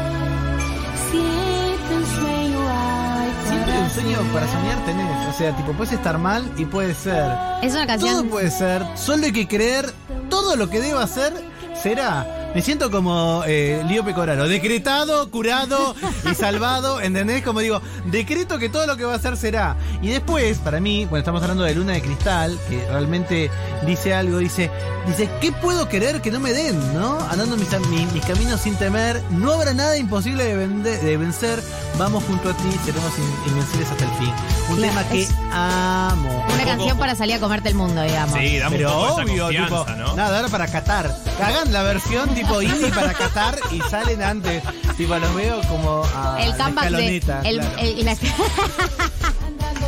Speaker 4: Sueño para soñar tenés. O sea, tipo, puedes estar mal y puede ser.
Speaker 1: Es una
Speaker 4: Todo
Speaker 1: canción.
Speaker 4: puede ser. Solo hay que creer. Todo lo que deba ser será. Me siento como eh, Lío Pecoraro. Decretado, curado y salvado. ¿Entendés? Como digo, decreto que todo lo que va a ser será. Y después, para mí, bueno, estamos hablando de Luna de Cristal, que realmente dice algo. Dice, dice ¿qué puedo querer que no me den? ¿No? Andando mis, mis, mis caminos sin temer. No habrá nada imposible de, vende- de vencer. Vamos junto a ti, seremos in- invencibles hasta el fin. Un
Speaker 1: Claro,
Speaker 4: tema que amo.
Speaker 1: Una canción para salir a comerte el mundo, digamos.
Speaker 3: Sí, dame
Speaker 4: Pero
Speaker 3: un poco esa
Speaker 4: obvio,
Speaker 3: confianza,
Speaker 4: tipo,
Speaker 3: ¿no?
Speaker 4: nada, ahora para Qatar. Hagan la versión tipo indie para Qatar y salen antes. Tipo, los veo como a
Speaker 1: El
Speaker 4: la
Speaker 1: de.
Speaker 4: escaloneta,
Speaker 1: El,
Speaker 4: claro.
Speaker 1: el- la-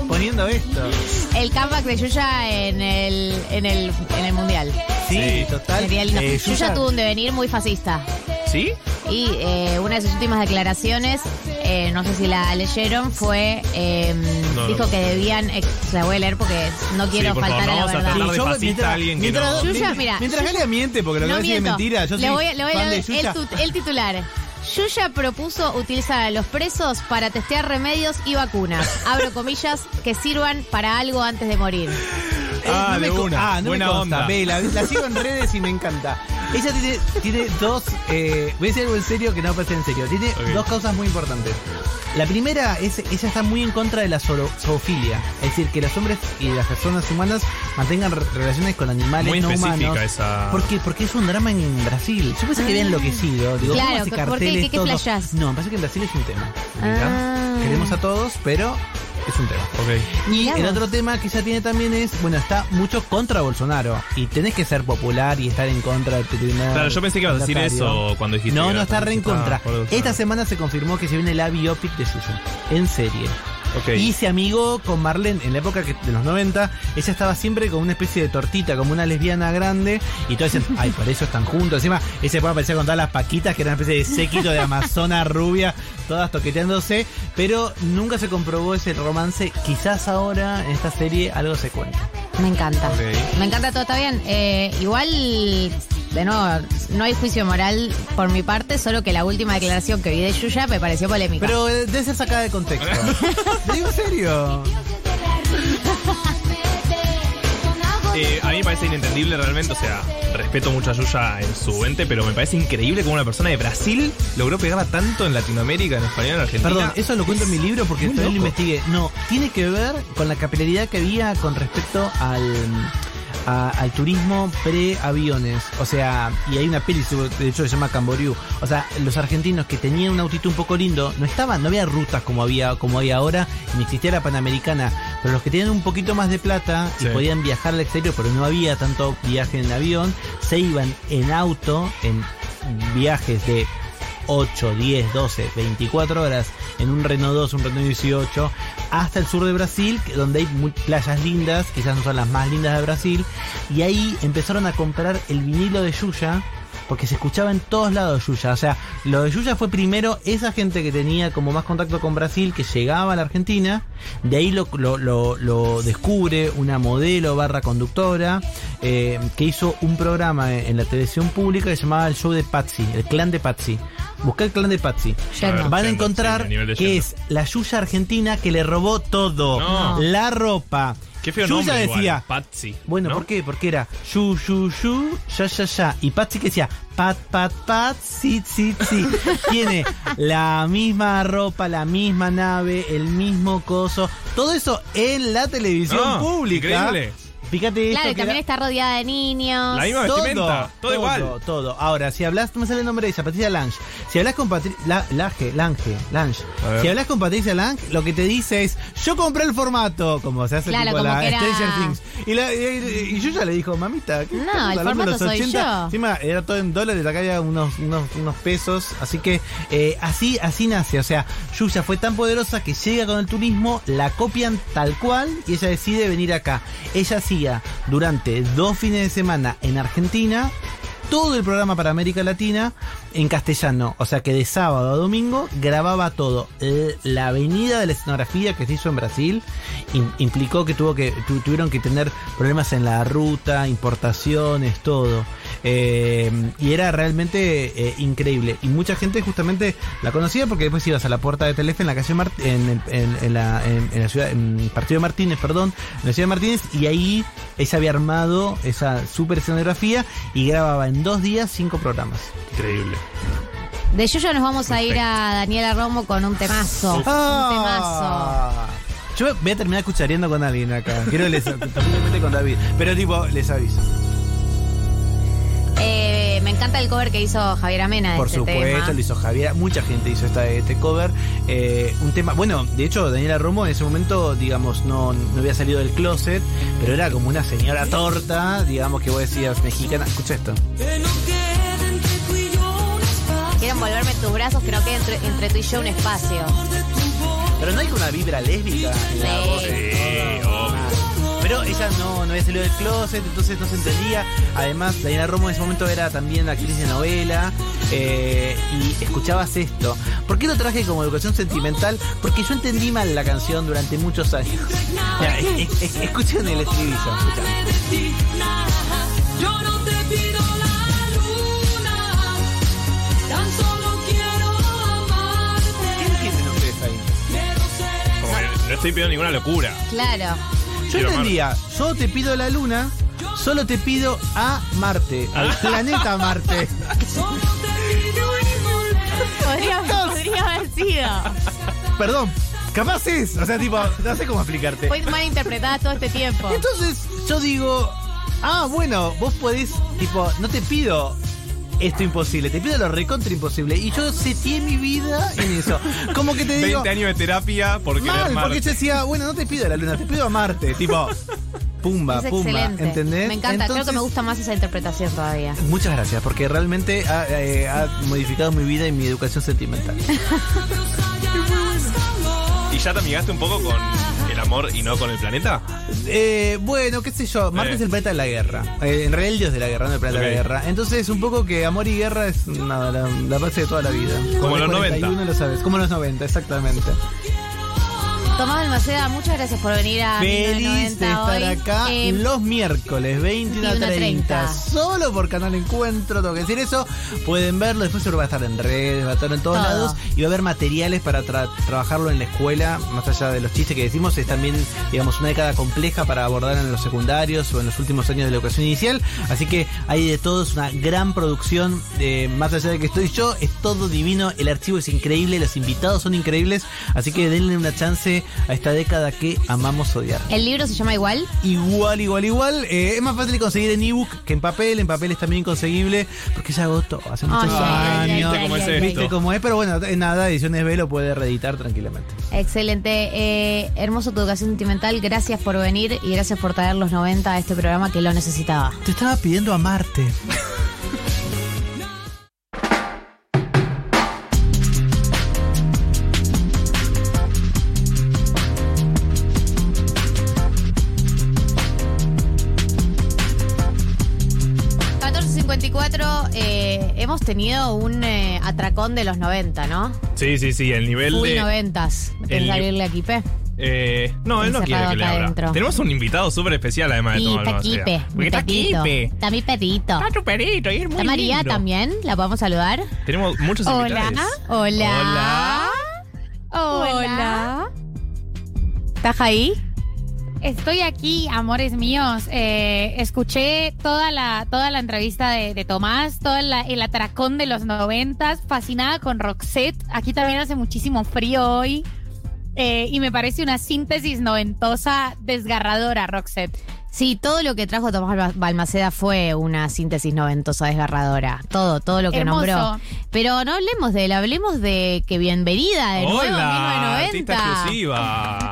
Speaker 4: poniendo esto.
Speaker 1: el comeback de Yuya en el, en el, en el mundial.
Speaker 4: Sí,
Speaker 3: Sí.
Speaker 4: total.
Speaker 1: Sería lindo.
Speaker 4: Eh,
Speaker 1: Yuya tuvo un devenir muy fascista.
Speaker 3: ¿Sí?
Speaker 1: Y eh, una de sus últimas declaraciones, eh, no sé si la leyeron, fue. eh,
Speaker 3: No,
Speaker 1: dijo
Speaker 3: no.
Speaker 1: que debían. la voy a leer porque no quiero faltar
Speaker 3: favor,
Speaker 1: a la
Speaker 3: a
Speaker 1: verdad.
Speaker 3: de
Speaker 4: mientras-
Speaker 3: a alguien que
Speaker 4: mientras-
Speaker 3: no-
Speaker 1: Yuya,
Speaker 4: mientras-
Speaker 1: mira,
Speaker 4: Mientras
Speaker 1: Yuya-
Speaker 4: Galia miente, porque lo que
Speaker 1: no
Speaker 4: va a decir es mentira. Yo
Speaker 1: le
Speaker 4: soy
Speaker 1: voy, a- le voy a
Speaker 4: fan
Speaker 1: leer el, titular. Yuya propuso utilizar a los presos para testear remedios y vacunas. Abro comillas, que sirvan para algo antes de morir.
Speaker 4: Eh,
Speaker 3: Ah,
Speaker 4: no me
Speaker 3: de una.
Speaker 4: Ah, no
Speaker 3: Buena
Speaker 4: me
Speaker 3: onda.
Speaker 4: Ve, la, la sigo en redes y me encanta. Ella tiene, tiene dos. Eh, voy a decir algo en serio que no parece en serio. Tiene dos causas muy importantes. La primera es, ella está muy en contra de la zoofilia. Es decir, que los hombres y las personas humanas mantengan re- relaciones con animales
Speaker 3: Muy
Speaker 4: no humanos.
Speaker 3: esa-
Speaker 4: ¿Por qué? Porque es un drama en Brasil. Yo pensé que había enloquecido. Digo,
Speaker 1: Claro,
Speaker 4: ¿cómo hace
Speaker 1: ¿por qué?
Speaker 4: carteles,
Speaker 1: ¿Qué- qué
Speaker 4: todo? No, me parece que en Brasil es un tema.
Speaker 1: Ah.
Speaker 4: Queremos a todos, pero es un tema.
Speaker 3: Ok.
Speaker 4: Y el otro tema que ella tiene también es, bueno, está mucho contra Bolsonaro. Y tenés que ser popular y estar en contra del primer
Speaker 3: Claro, yo pensé que ibas a decir eso cuando dijiste
Speaker 4: No,
Speaker 3: que
Speaker 4: no,
Speaker 3: era
Speaker 4: está re en contra.
Speaker 3: Ah.
Speaker 4: Esta semana se confirmó que se viene la biopic de Yuya. En serie.
Speaker 3: Ok.
Speaker 4: Y se amigó con Marlene en la época que- de los 90. Ella estaba siempre con una especie de tortita, como una lesbiana grande. Y todos decían, ay, por eso están juntos. Encima, ese puede aparecer con todas las paquitas, que era una especie de séquito de amazona rubia, todas toqueteándose. Pero nunca se comprobó ese romance. Quizás ahora, en esta serie, algo se cuenta.
Speaker 1: Me encanta. Me encanta todo, está bien. Eh, igual, de nuevo, no hay juicio moral por mi parte, solo que la última declaración que vi de Yuya me pareció polémica.
Speaker 4: Pero eh, debe ser sacada de contexto. [LAUGHS] Te digo en serio.
Speaker 3: Eh, a mí me parece inentendible realmente, o sea, respeto mucho a Yuya en su ente, pero me parece increíble cómo una persona de Brasil logró pegarla tanto en Latinoamérica, en español, en Argentina.
Speaker 4: Perdón, eso lo cuento en mi libro porque también lo investigué. No, tiene que ver con la capilaridad que había con respecto al, a- al turismo pre-aviones. O sea, y hay una peli, de hecho, se llama Camboriú. O sea, los argentinos que tenían un autito un poco lindo, no estaban, no había rutas como había como hay ahora, ni existía la Panamericana. Pero los que tenían un poquito más de plata y
Speaker 3: Sí.
Speaker 4: podían viajar al exterior, pero no había tanto viaje en avión, se iban en auto, en viajes de 8, 10, 12, 24 horas en un Renault 2, un Renault 18, hasta el sur de Brasil, donde hay playas lindas, quizás no son las más lindas de Brasil, y ahí empezaron a comprar el vinilo de Yuya, porque se escuchaba en todos lados Yuya. O sea, lo de Yuya fue primero esa gente que tenía como más contacto con Brasil, que llegaba a la Argentina, de ahí lo, lo, lo- lo descubre una modelo barra conductora, eh, que hizo un programa en la televisión pública que se llamaba el show de Patsy, el clan de Patsy. Busca el clan de Patsy. Van a encontrar
Speaker 3: sí, a
Speaker 4: que es la Yuya argentina que le robó todo.
Speaker 3: No.
Speaker 4: La ropa.
Speaker 3: Qué feo
Speaker 4: Yuya
Speaker 3: nombre
Speaker 4: decía,
Speaker 3: igual, Patsy.
Speaker 4: bueno,
Speaker 3: ¿no?
Speaker 4: ¿por qué? Porque era yu, yu, yu, ya, ya, ya. Y Patsy que decía pat, pat, pat, sí, sí, sí. [LAUGHS] Tiene la misma ropa, la misma nave, el mismo coso. Todo eso en la televisión
Speaker 3: Ah,
Speaker 4: pública.
Speaker 3: increíble.
Speaker 4: Fíjate esto
Speaker 1: Claro, y
Speaker 4: que
Speaker 1: también
Speaker 4: era-
Speaker 1: está rodeada de niños.
Speaker 3: La misma vestimenta, todo igual.
Speaker 4: Todo. Ahora, si hablas, no me sale el nombre de ella, Patricia Lange. Si hablas con Patricia Lange, Lange, Lange.
Speaker 3: A ver.
Speaker 4: Si hablas con Patricia Lange, lo que te dice es, yo compré el formato, como se hace
Speaker 1: Claro,
Speaker 4: tipo
Speaker 1: como
Speaker 4: la
Speaker 1: que era-
Speaker 4: Stranger Things. Y, la- y- y yo ya le dijo, mamita, ¿qué
Speaker 1: No, el
Speaker 4: hablando de
Speaker 1: formato soy yo.
Speaker 4: Encima era todo en dólares, acá había unos, unos, unos pesos. Así que eh, así, así nace. O sea, Yuya fue tan poderosa que llega con el turismo, la copian tal cual y ella decide venir acá. Ella durante dos fines de semana en Argentina todo el programa para América Latina en castellano. O sea que de sábado a domingo grababa todo. Eh, La avenida de la escenografía que se hizo en Brasil im- implicó que, tuvo que tu- tuvieron que tener problemas en la ruta, importaciones, todo. Eh, y era realmente eh, increíble. Y mucha gente justamente la conocía porque después ibas a la puerta de Telefe en la calle Mart- en, en- la, en- la ciudad, en partido Martínez, perdón, en la ciudad de Martínez, y ahí ella había armado esa super escenografía y grababa en dos días cinco programas.
Speaker 3: Increíble.
Speaker 1: De Yuyo nos vamos a ir a Daniela Romo con un temazo. Un temazo.
Speaker 4: Ah. Yo voy a terminar cuchareando con alguien acá. Quiero que les [LAUGHS] con David. Pero tipo, les aviso.
Speaker 1: Eh, me encanta el cover que hizo Javier Amena de
Speaker 4: Por
Speaker 1: este
Speaker 4: supuesto,
Speaker 1: tema.
Speaker 4: lo hizo Javier. Mucha gente hizo esta, este cover. Eh, un tema. Bueno, de hecho, Daniela Romo en ese momento, digamos, no, no había salido del closet, pero era como una señora torta, digamos, que vos decías mexicana. Escucha esto.
Speaker 1: Quiero envolverme en tus brazos, que no quede entre, entre tú y yo un espacio.
Speaker 4: Pero no hay una vibra lésbica en la voz. Pero ella no, no había salido del closet, entonces no se entendía. Además, Daniela Romo en ese momento era también actriz de novela. eh, y escuchabas esto. ¿Por qué lo traje como educación sentimental? Porque yo entendí mal la canción durante muchos años. Mira, escuchen el estribillo.
Speaker 3: Estoy pidiendo ninguna locura.
Speaker 1: Claro.
Speaker 4: Yo
Speaker 3: Quiero
Speaker 4: entendía, yo te pido la luna, solo te pido a Marte, al [LAUGHS] planeta Marte.
Speaker 1: Podría, [LAUGHS] podría haber sido.
Speaker 4: Perdón, capaz es, o sea, tipo, no sé cómo explicarte.
Speaker 1: Fue mal interpretada todo este tiempo.
Speaker 4: Entonces yo digo, ah, bueno, vos podés, tipo, no te pido esto imposible, te pido lo recontra imposible. Y yo seteé mi vida en eso. Como que te digo,
Speaker 3: 20 años de terapia por querer
Speaker 4: mal,
Speaker 3: Marte.
Speaker 4: porque yo decía, bueno, no te pido a la luna, te pido a Marte. Tipo, pumba,
Speaker 1: es
Speaker 4: pumba,
Speaker 1: excelente.
Speaker 4: ¿entendés?
Speaker 1: Me encanta, creo que me gusta más esa interpretación todavía.
Speaker 4: Muchas gracias, porque realmente ha, eh, ha modificado mi vida y mi educación sentimental. [LAUGHS]
Speaker 3: ¿Y ya te amigaste un poco con el amor y no con el planeta?
Speaker 4: Eh, bueno, qué sé yo, Marte
Speaker 3: Eh.
Speaker 4: es el planeta de la guerra. Eh, en realidad el dios de la guerra, no el planeta de la guerra. Entonces, un poco que amor y guerra es nada, la, la base de toda la vida.
Speaker 3: Como los 90.
Speaker 4: 41 lo sabes, como los 90, exactamente.
Speaker 1: Tomás Almaceda, muchas gracias por venir a
Speaker 4: Feliz
Speaker 1: 1990
Speaker 4: de estar
Speaker 1: hoy.
Speaker 4: acá
Speaker 1: Eh,
Speaker 4: los miércoles 21 a 30.
Speaker 1: 21:30.
Speaker 4: Solo por Canal Encuentro, tengo que decir eso. Pueden verlo, después seguro va a estar en redes, va a estar en todos
Speaker 1: Todo.
Speaker 4: lados. Y va a haber materiales para tra- trabajarlo en la escuela, más allá de los chistes que decimos. Es también, digamos, una década compleja para abordar en los secundarios o en los últimos años de la educación inicial. Así que hay de todo, es una gran producción. eh, más allá de que estoy yo, es todo divino. El archivo es increíble, los invitados son increíbles. Así que denle una chance a esta década que amamos odiar.
Speaker 1: El libro se llama igual.
Speaker 4: Igual, igual, igual. Eh, es más fácil conseguir en ebook que en papel. En papel es también inconseguible porque ya agotó hace muchos años.
Speaker 1: ay, ay, ay, ay,
Speaker 4: ¿Viste cómo es? Pero bueno, en nada, Ediciones B lo puede reeditar tranquilamente.
Speaker 1: Excelente. Eh, hermoso tu educación sentimental. Gracias por venir y gracias por traer los 90 a este programa que lo necesitaba.
Speaker 4: Te estaba pidiendo a
Speaker 1: hemos tenido un eh, atracón de los 90, ¿no?
Speaker 3: Sí, sí, sí, el nivel
Speaker 1: Full
Speaker 3: de...
Speaker 1: 90s.
Speaker 3: el
Speaker 1: ¿Querés
Speaker 3: ni-
Speaker 1: abrirle aquí, Pe?
Speaker 3: Eh, no, él no quiere
Speaker 1: Encerrado
Speaker 3: que le
Speaker 1: acá
Speaker 3: abra.
Speaker 1: adentro.
Speaker 3: Tenemos un invitado súper especial además de todo
Speaker 1: está Kipe, mi
Speaker 3: Está
Speaker 1: perrito.
Speaker 3: Kipe.
Speaker 1: Está mi perrito.
Speaker 3: Está tu perrito y es muy
Speaker 1: Está María
Speaker 3: lindo.
Speaker 1: también, la podemos saludar.
Speaker 3: Tenemos muchos
Speaker 1: Hola.
Speaker 3: invitados.
Speaker 1: Hola. Hola. ¿Estás ahí?
Speaker 5: Estoy aquí, amores míos. Eh, escuché toda la, toda la entrevista de, de Tomás, todo la- el atracón de los noventas, fascinada con Roxette. Aquí también hace muchísimo frío hoy. Eh, y me parece una síntesis noventosa desgarradora, Roxette.
Speaker 1: Sí, todo lo que trajo Tomás Balma- Balmaceda fue una síntesis noventosa desgarradora. Todo, todo lo que
Speaker 5: Hermoso.
Speaker 1: nombró. Pero no hablemos de él, hablemos de que bienvenida de nuevo
Speaker 3: Hola, artista
Speaker 1: 1990.
Speaker 3: exclusiva.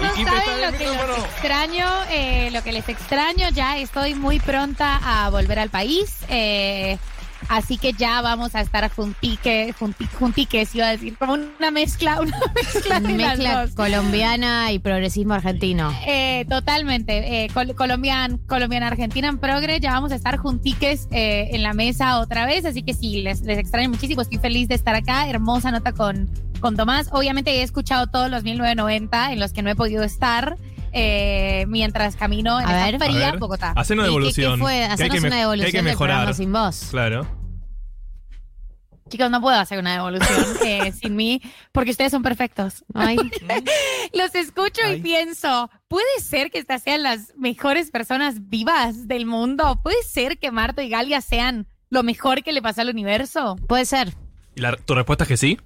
Speaker 5: No saben lo que los
Speaker 3: micrófono.
Speaker 5: extraño, eh, lo que les extraño. Ya estoy muy pronta a volver al país. eh, así que ya vamos a estar juntique, junti- juntiques, iba a decir, como una mezcla, [LAUGHS] una mezcla de las
Speaker 1: Mezcla
Speaker 5: dos.
Speaker 1: colombiana y progresismo argentino.
Speaker 5: Eh, totalmente. Eh, col- colombian, colombiana Argentina en Progre, ya vamos a estar juntiques eh, en la mesa otra vez, así que sí, les, les extraño muchísimo, estoy feliz de estar acá, hermosa nota con, con Tomás. Obviamente he escuchado todos los 1990 en los que no he podido estar. eh, mientras camino en
Speaker 1: A
Speaker 5: esta
Speaker 1: ver.
Speaker 5: fría
Speaker 3: A ver,
Speaker 5: Bogotá.
Speaker 3: Hacen una
Speaker 1: ¿Y qué-
Speaker 3: devolución.
Speaker 1: qué fue?
Speaker 3: hay
Speaker 1: Hacernos
Speaker 3: que
Speaker 1: una
Speaker 3: que hay
Speaker 1: devolución
Speaker 3: que
Speaker 1: del
Speaker 3: mejorar.
Speaker 1: programa sin vos.
Speaker 3: Claro.
Speaker 5: Chicos, no puedo hacer una devolución [LAUGHS] eh, sin mí porque ustedes son perfectos.
Speaker 1: Ay, [LAUGHS]
Speaker 5: Los escucho y pienso, ¿puede ser que estas sean las mejores personas vivas del mundo? ¿Puede ser que Marta y Galia sean lo mejor que le pasó al universo?
Speaker 1: puede ser.
Speaker 3: ¿Y la- tu respuesta es que sí?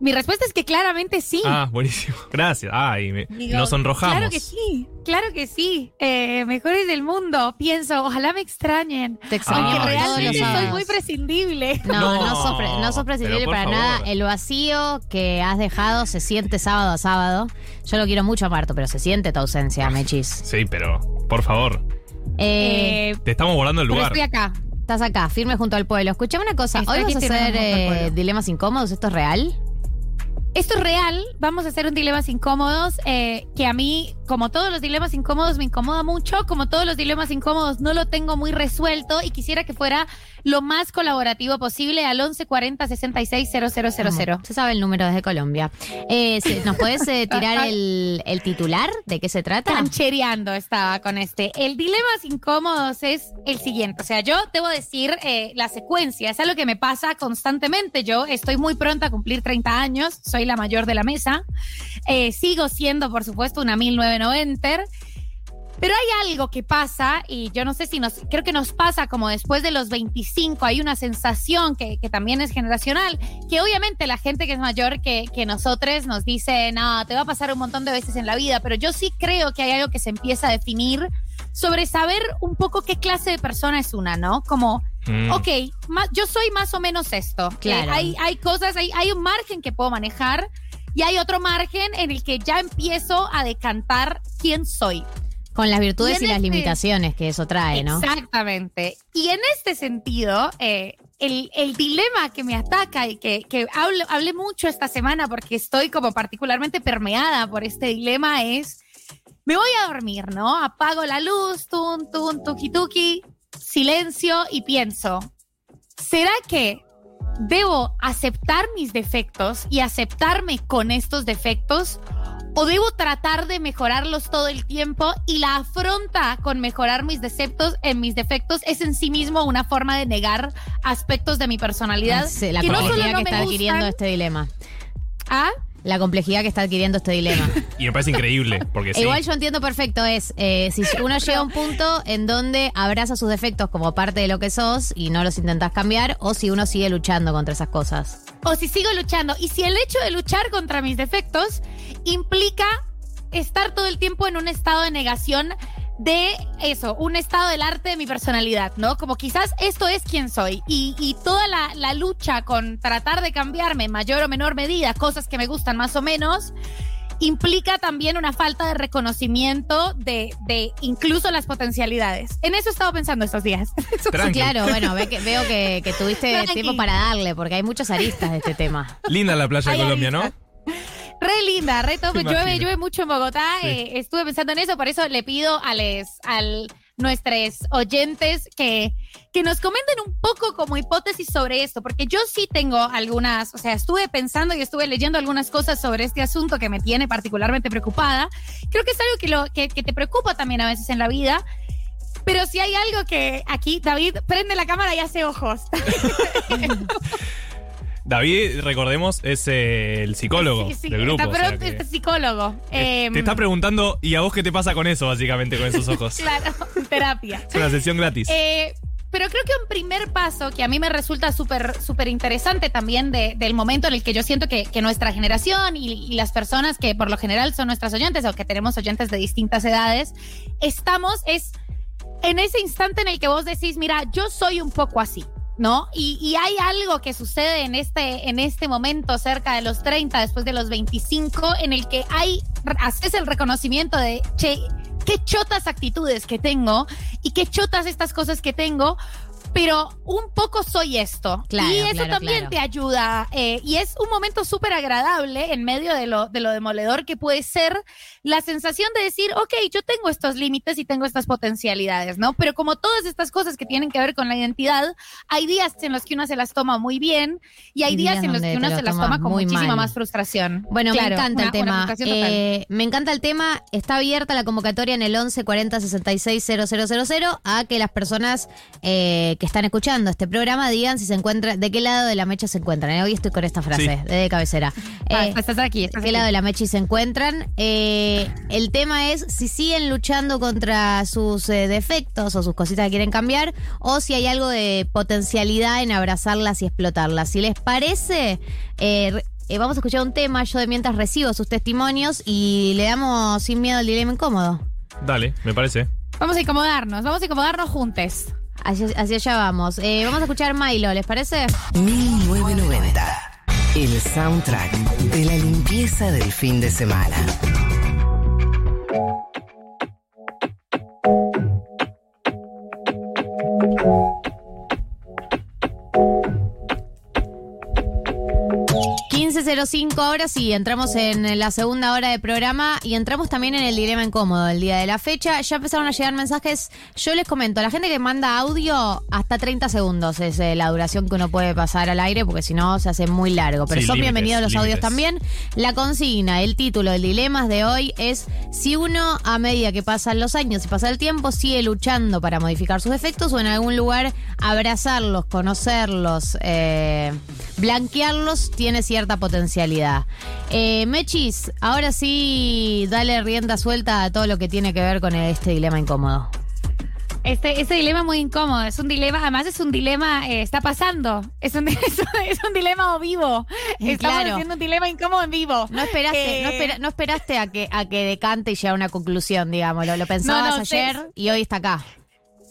Speaker 5: Mi respuesta es que claramente sí.
Speaker 3: Ah, buenísimo. Gracias. Ay, me-
Speaker 5: Digo,
Speaker 3: nos sonrojamos.
Speaker 5: Claro que sí, claro que sí. Eh, mejores del mundo. Pienso, ojalá me extrañen.
Speaker 1: Te
Speaker 3: Ay,
Speaker 1: todos
Speaker 5: realmente
Speaker 1: los
Speaker 3: sí.
Speaker 5: soy muy prescindible.
Speaker 1: No, no,
Speaker 3: No,
Speaker 1: sos, pre- no sos prescindible
Speaker 3: pero
Speaker 1: para
Speaker 3: favor.
Speaker 1: nada. El vacío que has dejado se siente sábado a sábado. Yo lo quiero mucho a Marto, pero se siente tu ausencia, Mechis.
Speaker 3: Sí, pero por favor,
Speaker 1: Eh,
Speaker 3: te estamos guardando el
Speaker 5: pero
Speaker 3: lugar.
Speaker 5: estoy acá.
Speaker 1: estás acá, firme junto al pueblo. Escuchame una cosa,
Speaker 5: Estoy
Speaker 1: hoy vas a hacer eh, dilemas incómodos, ¿esto es real?
Speaker 5: Esto es real, vamos a hacer un dilemas incómodos, eh, que a mí, como todos los dilemas incómodos, me incomoda mucho, como todos los dilemas incómodos no lo tengo muy resuelto y quisiera que fuera lo más colaborativo posible al 1140 66 000.
Speaker 1: Se sabe el número desde Colombia. Eh, sí, ¿Nos puedes eh, tirar el, el titular? ¿De qué se trata?
Speaker 5: Canchereando estaba con este. El dilemas incómodos es el siguiente. O sea, yo debo decir la secuencia. Es algo que me pasa constantemente. Yo estoy muy pronta a cumplir 30 años. Soy la mayor de la mesa. Eh, sigo siendo, por supuesto, una 1990. Pero hay algo que pasa, y yo no sé si nos, creo que nos pasa como después de los 25, hay una sensación que, que también es generacional, que obviamente la gente que es mayor que, que nosotros nos dice, no, te va a pasar un montón de veces en la vida, pero yo sí creo que hay algo que se empieza a definir sobre saber un poco qué clase de persona es una, ¿no? Como,
Speaker 3: Mm.
Speaker 5: ok, ma- yo soy más o menos esto.
Speaker 1: Claro.
Speaker 5: Eh, hay, hay cosas, hay, hay un margen que puedo manejar y hay otro margen en el que ya empiezo a decantar quién soy.
Speaker 1: Con las virtudes
Speaker 5: Y
Speaker 1: y, las
Speaker 5: este-
Speaker 1: limitaciones que eso trae, ¿no?
Speaker 5: Exactamente. Y en este sentido, eh, el, el dilema que me ataca y que, que hablo- hablé mucho esta semana porque estoy como particularmente permeada por este dilema es, me voy a dormir, ¿no? Apago la luz, tun, tun, tuki, tuki, silencio y pienso, ¿será que debo aceptar mis defectos y aceptarme con estos defectos? ¿O debo tratar de mejorarlos todo el tiempo y la afronta con mejorar mis defectos en mis defectos es en sí mismo una forma de negar aspectos de mi personalidad
Speaker 1: Sí, la
Speaker 5: que no
Speaker 1: complejidad
Speaker 5: solo no
Speaker 1: que
Speaker 5: me
Speaker 1: está adquiriendo
Speaker 5: gustan,
Speaker 1: este dilema.
Speaker 5: ¿ah?
Speaker 1: La complejidad que está adquiriendo este dilema. [LAUGHS]
Speaker 3: Y me parece increíble, porque sí.
Speaker 1: Igual yo entiendo perfecto, es eh, si [LAUGHS] uno llega a un punto en donde abraza sus defectos como parte de lo que sos y no los intentas cambiar, o si uno sigue luchando contra esas cosas.
Speaker 5: o si sigo luchando. Y si el hecho de luchar contra mis defectos implica estar todo el tiempo en un estado de negación de eso, un estado del arte de mi personalidad, ¿no? Como quizás esto es quien soy y, y toda la, la lucha con tratar de cambiarme en mayor o menor medida, cosas que me gustan más o menos, implica también una falta de reconocimiento de, de incluso las potencialidades. En eso he estado pensando estos días. [LAUGHS]
Speaker 3: Tranqui.
Speaker 1: claro, bueno, ve que- veo que, que tuviste
Speaker 5: Tranqui.
Speaker 1: tiempo para darle, porque hay muchas aristas de este tema.
Speaker 3: Linda la playa de Colombia, ¿no?
Speaker 5: Re linda, re top. Llueve, llueve mucho en Bogotá.
Speaker 3: Sí.
Speaker 5: eh, estuve pensando en eso, por eso le pido a les, al nuestros oyentes que, que nos comenten un poco como hipótesis sobre esto, porque yo sí tengo algunas, o sea, estuve pensando y estuve leyendo algunas cosas sobre este asunto que me tiene particularmente preocupada. Creo que es algo que, lo, que, que te preocupa también a veces en la vida. Pero si hay algo que aquí, David, prende la cámara y hace ojos. [LAUGHS]
Speaker 3: David, recordemos, es eh, el psicólogo
Speaker 5: Sí, sí,
Speaker 3: del grupo.
Speaker 5: está,
Speaker 3: o
Speaker 5: pero
Speaker 3: sea que
Speaker 5: este psicólogo. Em,
Speaker 3: te está preguntando, ¿y a vos qué te pasa con eso, básicamente, con esos ojos? [LAUGHS]
Speaker 5: Claro, terapia.
Speaker 3: Es una sesión gratis.
Speaker 5: Eh, pero creo que un primer paso que a mí me resulta súper súper interesante también de- del momento en el que yo siento que, que nuestra generación y, y las personas que por lo general son nuestras oyentes o que tenemos oyentes de distintas edades, estamos es en ese instante en el que vos decís, mira, yo soy un poco así. ¿No? Y, y hay algo que sucede en este, en este momento, cerca de los 30, después de los 25, en el que hay, haces el reconocimiento de, che, qué chotas actitudes que tengo y qué chotas estas cosas que tengo, pero un poco soy esto.
Speaker 1: Claro,
Speaker 5: y eso
Speaker 1: claro,
Speaker 5: también
Speaker 1: claro.
Speaker 5: te ayuda. eh, y es un momento súper agradable en medio de lo, de lo demoledor que puede ser la sensación de decir, ok, yo tengo estos límites y tengo estas potencialidades, ¿no? Pero como todas estas cosas que tienen que ver con la identidad, hay días en los que uno se las toma muy bien y hay días
Speaker 1: días
Speaker 5: en los que uno
Speaker 1: te lo
Speaker 5: se las toma con muchísima
Speaker 1: mal.
Speaker 5: más frustración.
Speaker 1: Bueno,
Speaker 5: Claro,
Speaker 1: me encanta el
Speaker 5: una- una
Speaker 1: tema. Eh, me encanta el tema. Está abierta la convocatoria en el 11 40 66 000 a que las personas eh, que están escuchando este programa digan si se encuentran, de qué lado de la mecha se encuentran. Eh, Hoy estoy con esta frase
Speaker 5: Sí.
Speaker 1: de cabecera.
Speaker 5: Ah,
Speaker 1: Eh,
Speaker 5: estás aquí, estás
Speaker 1: ¿De qué
Speaker 5: aquí.
Speaker 1: lado de la mecha se encuentran? Eh, el tema es si siguen luchando contra sus eh, defectos o sus cositas que quieren cambiar o si hay algo de potencialidad en abrazarlas y explotarlas. Si les parece, eh, re- eh, vamos a escuchar un tema, yo de mientras recibo sus testimonios y le damos sin miedo el dilema incómodo.
Speaker 3: Dale, me parece.
Speaker 5: Vamos a incomodarnos, vamos a incomodarnos juntos.
Speaker 1: Hacia, allá vamos. Eh, vamos a escuchar Milo, ¿les parece?
Speaker 2: 1990. El soundtrack de la limpieza del fin de semana.
Speaker 1: .05 ahora sí, entramos en la segunda hora de programa y entramos también en el dilema incómodo del día de la fecha. Ya empezaron a llegar mensajes. Yo les comento, la gente que manda audio, hasta 30 segundos es eh, la duración que uno puede pasar al aire, porque si no se hace muy largo. Pero
Speaker 3: Sí,
Speaker 1: son
Speaker 3: límites,
Speaker 1: bienvenidos los audios también. La consigna, el título, el dilema de hoy es si uno, a medida que pasan los años y pasa el tiempo, sigue luchando para modificar sus defectos o en algún lugar abrazarlos, conocerlos, eh, blanquearlos, tiene cierta potencialidad. Eh, Mechis, ahora sí, dale rienda suelta a todo lo que tiene que ver con este dilema incómodo.
Speaker 5: Este, este dilema muy incómodo, es un dilema, además es un dilema, eh, está pasando, es un, [LAUGHS] es un, es un dilema vivo,
Speaker 1: Eh,
Speaker 5: estamos
Speaker 1: claro.
Speaker 5: haciendo un dilema incómodo en vivo.
Speaker 1: No esperaste,
Speaker 5: Eh,
Speaker 1: no, espera- no esperaste a que, a que decante y llegue a una conclusión, digamos. Lo, lo pensabas
Speaker 5: No, no,
Speaker 1: ayer y hoy está acá.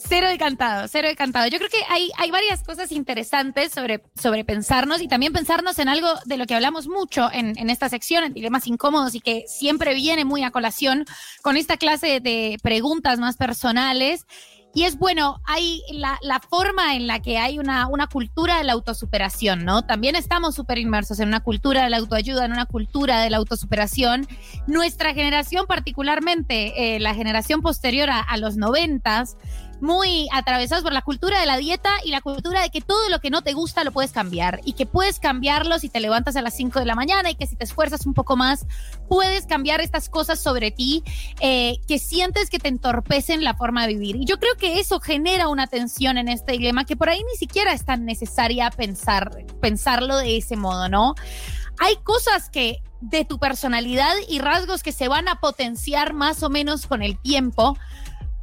Speaker 5: Cero decantado, cero decantado. Yo creo que hay, hay varias cosas interesantes sobre, sobre pensarnos y también pensarnos en algo de lo que hablamos mucho en, en esta sección, en dilemas incómodos y que siempre viene muy a colación con esta clase de preguntas más personales. Y es bueno, hay la, la forma en la que hay una, una cultura de la autosuperación, ¿no? También estamos súper inmersos en una cultura de la autoayuda, en una cultura de la autosuperación. Nuestra generación particularmente, eh, la generación posterior a, a los noventas, muy atravesados por la cultura de la dieta y la cultura de que todo lo que no te gusta lo puedes cambiar y que puedes cambiarlo si te levantas a las 5 de la mañana y que si te esfuerzas un poco más puedes cambiar estas cosas sobre ti eh, que sientes que te entorpecen la forma de vivir. Y yo creo que eso genera una tensión en este dilema que por ahí ni siquiera es tan necesaria pensar, pensarlo de ese modo, ¿no? Hay cosas que de tu personalidad y rasgos que se van a potenciar más o menos con el tiempo,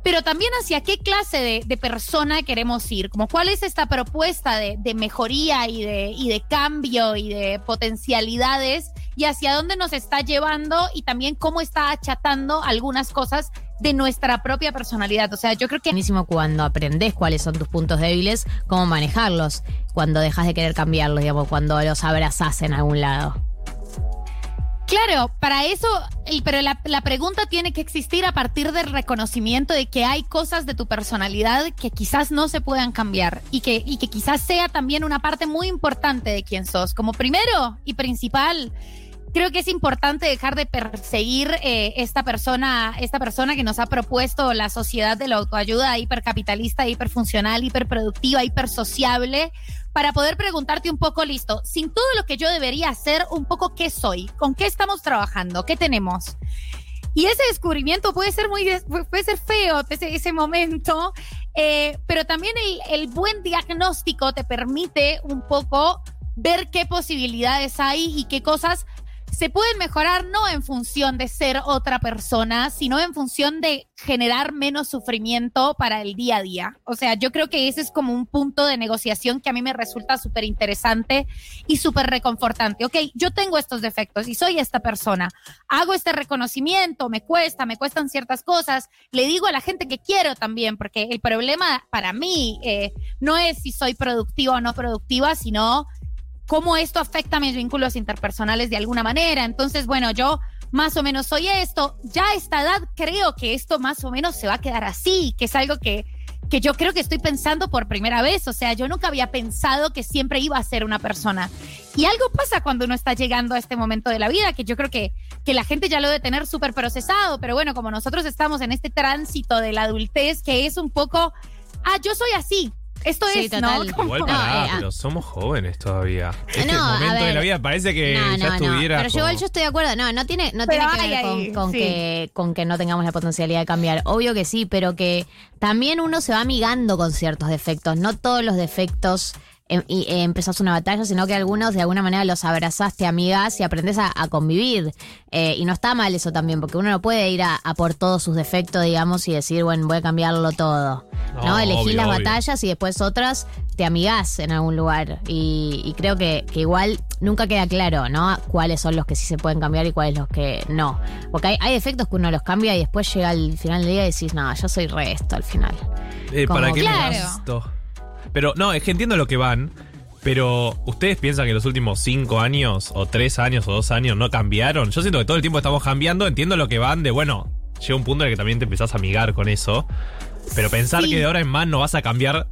Speaker 5: pero también hacia qué clase de, persona queremos ir, como cuál es esta propuesta de, mejoría y de, cambio y de potencialidades y hacia dónde nos está llevando y también cómo está achatando algunas cosas de nuestra propia personalidad. O sea, yo creo que
Speaker 1: Buenísimo cuando aprendes cuáles son tus puntos débiles, cómo manejarlos, cuando dejas de querer cambiarlos, digamos, cuando los abrazás en algún lado.
Speaker 5: Claro, para eso, pero la, la pregunta tiene que existir a partir del reconocimiento de que hay cosas de tu personalidad que quizás no se puedan cambiar y que, y que quizás sea también una parte muy importante de quién sos. Como primero y principal, creo que es importante dejar de perseguir eh, esta persona, esta persona que nos ha propuesto la sociedad de la autoayuda hipercapitalista, hiperfuncional, hiperproductiva, hipersociable, para poder preguntarte un poco, listo, sin todo lo que yo debería hacer, un poco qué soy, con qué estamos trabajando, qué tenemos. Y ese descubrimiento puede ser muy, puede ser feo ese, ese momento, eh, pero también el, el buen diagnóstico te permite un poco ver qué posibilidades hay y qué cosas se pueden mejorar no en función de ser otra persona, sino en función de generar menos sufrimiento para el día a día. O sea, yo creo que ese es como un punto de negociación que a mí me resulta súper interesante y súper reconfortante. Ok, yo tengo estos defectos y soy esta persona. Hago este reconocimiento, me cuesta, me cuestan ciertas cosas. Le digo a la gente que quiero también, porque el problema para mí eh, no es si soy productiva o no productiva, sino cómo esto afecta mis vínculos interpersonales de alguna manera. Entonces, bueno, yo más o menos soy esto. Ya a esta edad creo que esto más o menos se va a quedar así, que es algo que, que yo creo que estoy pensando por primera vez. O sea, yo nunca había pensado que siempre iba a ser una persona. Y algo pasa cuando uno está llegando a este momento de la vida, que yo creo que, que la gente ya lo debe tener súper procesado, pero bueno, como nosotros estamos en este tránsito de la adultez, que es un poco, ah, yo soy así, esto
Speaker 1: Sí,
Speaker 5: es,
Speaker 1: total.
Speaker 5: ¿no?
Speaker 3: Igual
Speaker 1: No,
Speaker 3: pará,
Speaker 1: eh, ah.
Speaker 3: pero somos jóvenes todavía. Este
Speaker 1: No, a
Speaker 3: momento de
Speaker 1: ver.
Speaker 3: la vida parece que
Speaker 1: No,
Speaker 3: ya
Speaker 1: no, no.
Speaker 3: estuviera.
Speaker 1: Pero yo
Speaker 3: como-
Speaker 1: igual yo estoy de acuerdo. No, no tiene, no
Speaker 5: Pero
Speaker 1: tiene que
Speaker 5: hay
Speaker 1: ver
Speaker 5: ahí,
Speaker 1: con, con
Speaker 5: sí.
Speaker 1: que, con que no tengamos la potencialidad de cambiar. Obvio que sí, pero que también uno se va amigando con ciertos defectos. No todos los defectos y eh, empezás una batalla, sino que algunos de alguna manera los abrazás, te amigas y aprendes a, a convivir. Eh, y no está mal eso también, porque uno no puede ir a, a por todos sus defectos, digamos, y decir, bueno, voy a cambiarlo todo. No,
Speaker 3: No,
Speaker 1: elegís
Speaker 3: obvio,
Speaker 1: las
Speaker 3: obvio.
Speaker 1: batallas y después otras te amigás en algún lugar. Y, y creo que, que igual nunca queda claro, ¿no? Cuáles son los que sí se pueden cambiar y cuáles los que no. Porque hay, hay defectos que uno los cambia y después llega al final del día y decís, no, yo soy re esto al final.
Speaker 3: Eh,
Speaker 1: Como
Speaker 3: ¿Para qué me
Speaker 5: Claro.
Speaker 3: gasto? Pero no, es que entiendo lo que van. Pero, ¿ustedes piensan que los últimos cinco años, o tres años, o dos años no cambiaron? Yo siento que todo el tiempo estamos cambiando. Entiendo lo que van de, bueno, llega un punto en el que también te empezás a amigar con eso. Pero pensar
Speaker 5: Sí.
Speaker 3: que de ahora en más no vas a cambiar.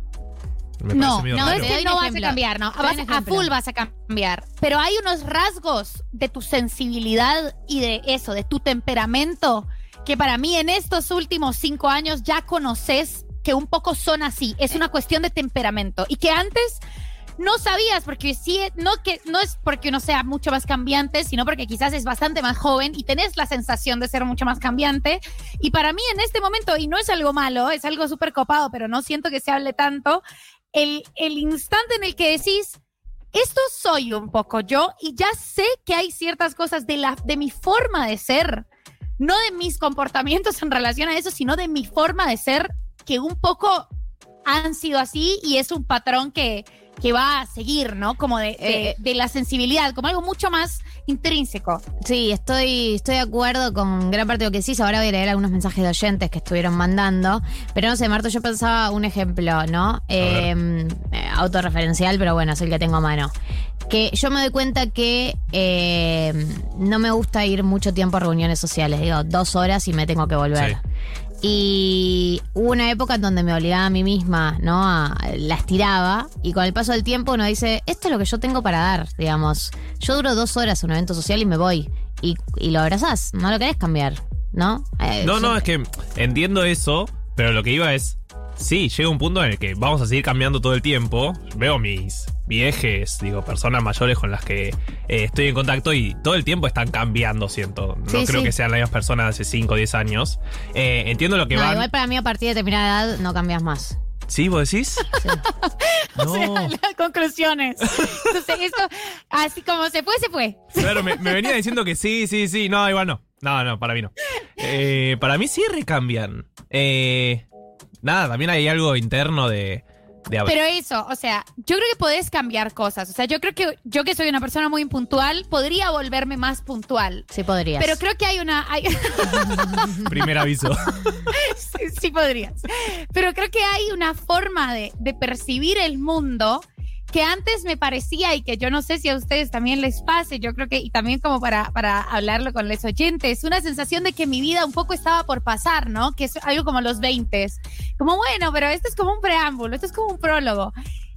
Speaker 3: Me
Speaker 5: No,
Speaker 3: parece medio
Speaker 5: no,
Speaker 3: raro.
Speaker 5: es que no vas a cambiar, no. Vas- a full vas a cambiar. Pero hay unos rasgos de tu sensibilidad y de eso, de tu temperamento, que para mí en estos últimos cinco años ya conoces que un poco son así. Es una cuestión de temperamento. Y que antes no sabías, porque sí, no, que, no es porque uno sea mucho más cambiante, sino porque quizás es bastante más joven y tenés la sensación de ser mucho más cambiante. Y para mí en este momento, y no es algo malo, es algo súper copado, pero no siento que se hable tanto, el, el instante en el que decís, esto soy un poco yo y ya sé que hay ciertas cosas de, la, de mi forma de ser, no de mis comportamientos en relación a eso, sino de mi forma de ser, que un poco han sido así y es un patrón que, que va a seguir, ¿no? Como de, de-
Speaker 1: Eh,
Speaker 5: de la sensibilidad, como algo mucho más intrínseco.
Speaker 1: Sí, estoy, estoy de acuerdo con gran parte de lo que decís. Ahora voy a leer algunos mensajes de oyentes que estuvieron mandando. Pero no sé, Marto, yo pensaba un ejemplo, ¿no? Eh, eh, autorreferencial, pero bueno, es el que tengo a mano. Que yo me doy cuenta que eh, no me gusta ir mucho tiempo a reuniones sociales. Digo, dos horas y me tengo que volver.
Speaker 3: Sí.
Speaker 1: Y hubo una época en donde me obligaba a mí misma, ¿no? A- la estiraba y con el paso del tiempo uno dice, esto es lo que yo tengo para dar, digamos. Yo duro dos horas en un evento social y me voy. Y, y lo abrazás, no lo querés cambiar, ¿no? Eh,
Speaker 3: No,
Speaker 1: yo-
Speaker 3: no, es que entiendo eso, pero lo que iba es. Sí, llega un punto en el que vamos a seguir cambiando todo el tiempo. Veo mis viejes, digo, personas mayores con las que eh, estoy en contacto y todo el tiempo están cambiando, siento. No
Speaker 1: Sí,
Speaker 3: creo
Speaker 1: sí.
Speaker 3: que sean las mismas personas de hace 5 o 10 años. Eh, entiendo lo que
Speaker 1: No,
Speaker 3: van.
Speaker 1: igual para mí a partir de determinada edad no cambias más.
Speaker 3: ¿Sí, vos decís? [LAUGHS] [LAUGHS] no.
Speaker 5: Las conclusiones. Entonces, esto, así como se fue, se fue.
Speaker 3: Claro, me, me venía diciendo que sí, sí, sí. No, igual no. No, no, para mí no. Eh, para mí sí recambian. Eh, nada, también hay algo interno de. De
Speaker 5: Pero eso, o sea, yo creo que podés cambiar cosas. O sea, yo creo que yo que soy una persona muy impuntual, podría volverme más puntual.
Speaker 1: Sí podrías.
Speaker 5: Pero creo que hay una... hay- [LAUGHS]
Speaker 3: Primer aviso.
Speaker 5: sí, sí podrías. Pero creo que hay una forma de, de percibir el mundo que antes me parecía y que yo no sé si a ustedes también les pase, yo creo que, y también como para, para hablarlo con los oyentes, una sensación de que mi vida un poco estaba por pasar, ¿no? Que es algo como los 20. Como, bueno, pero esto es como un preámbulo, esto es como un prólogo.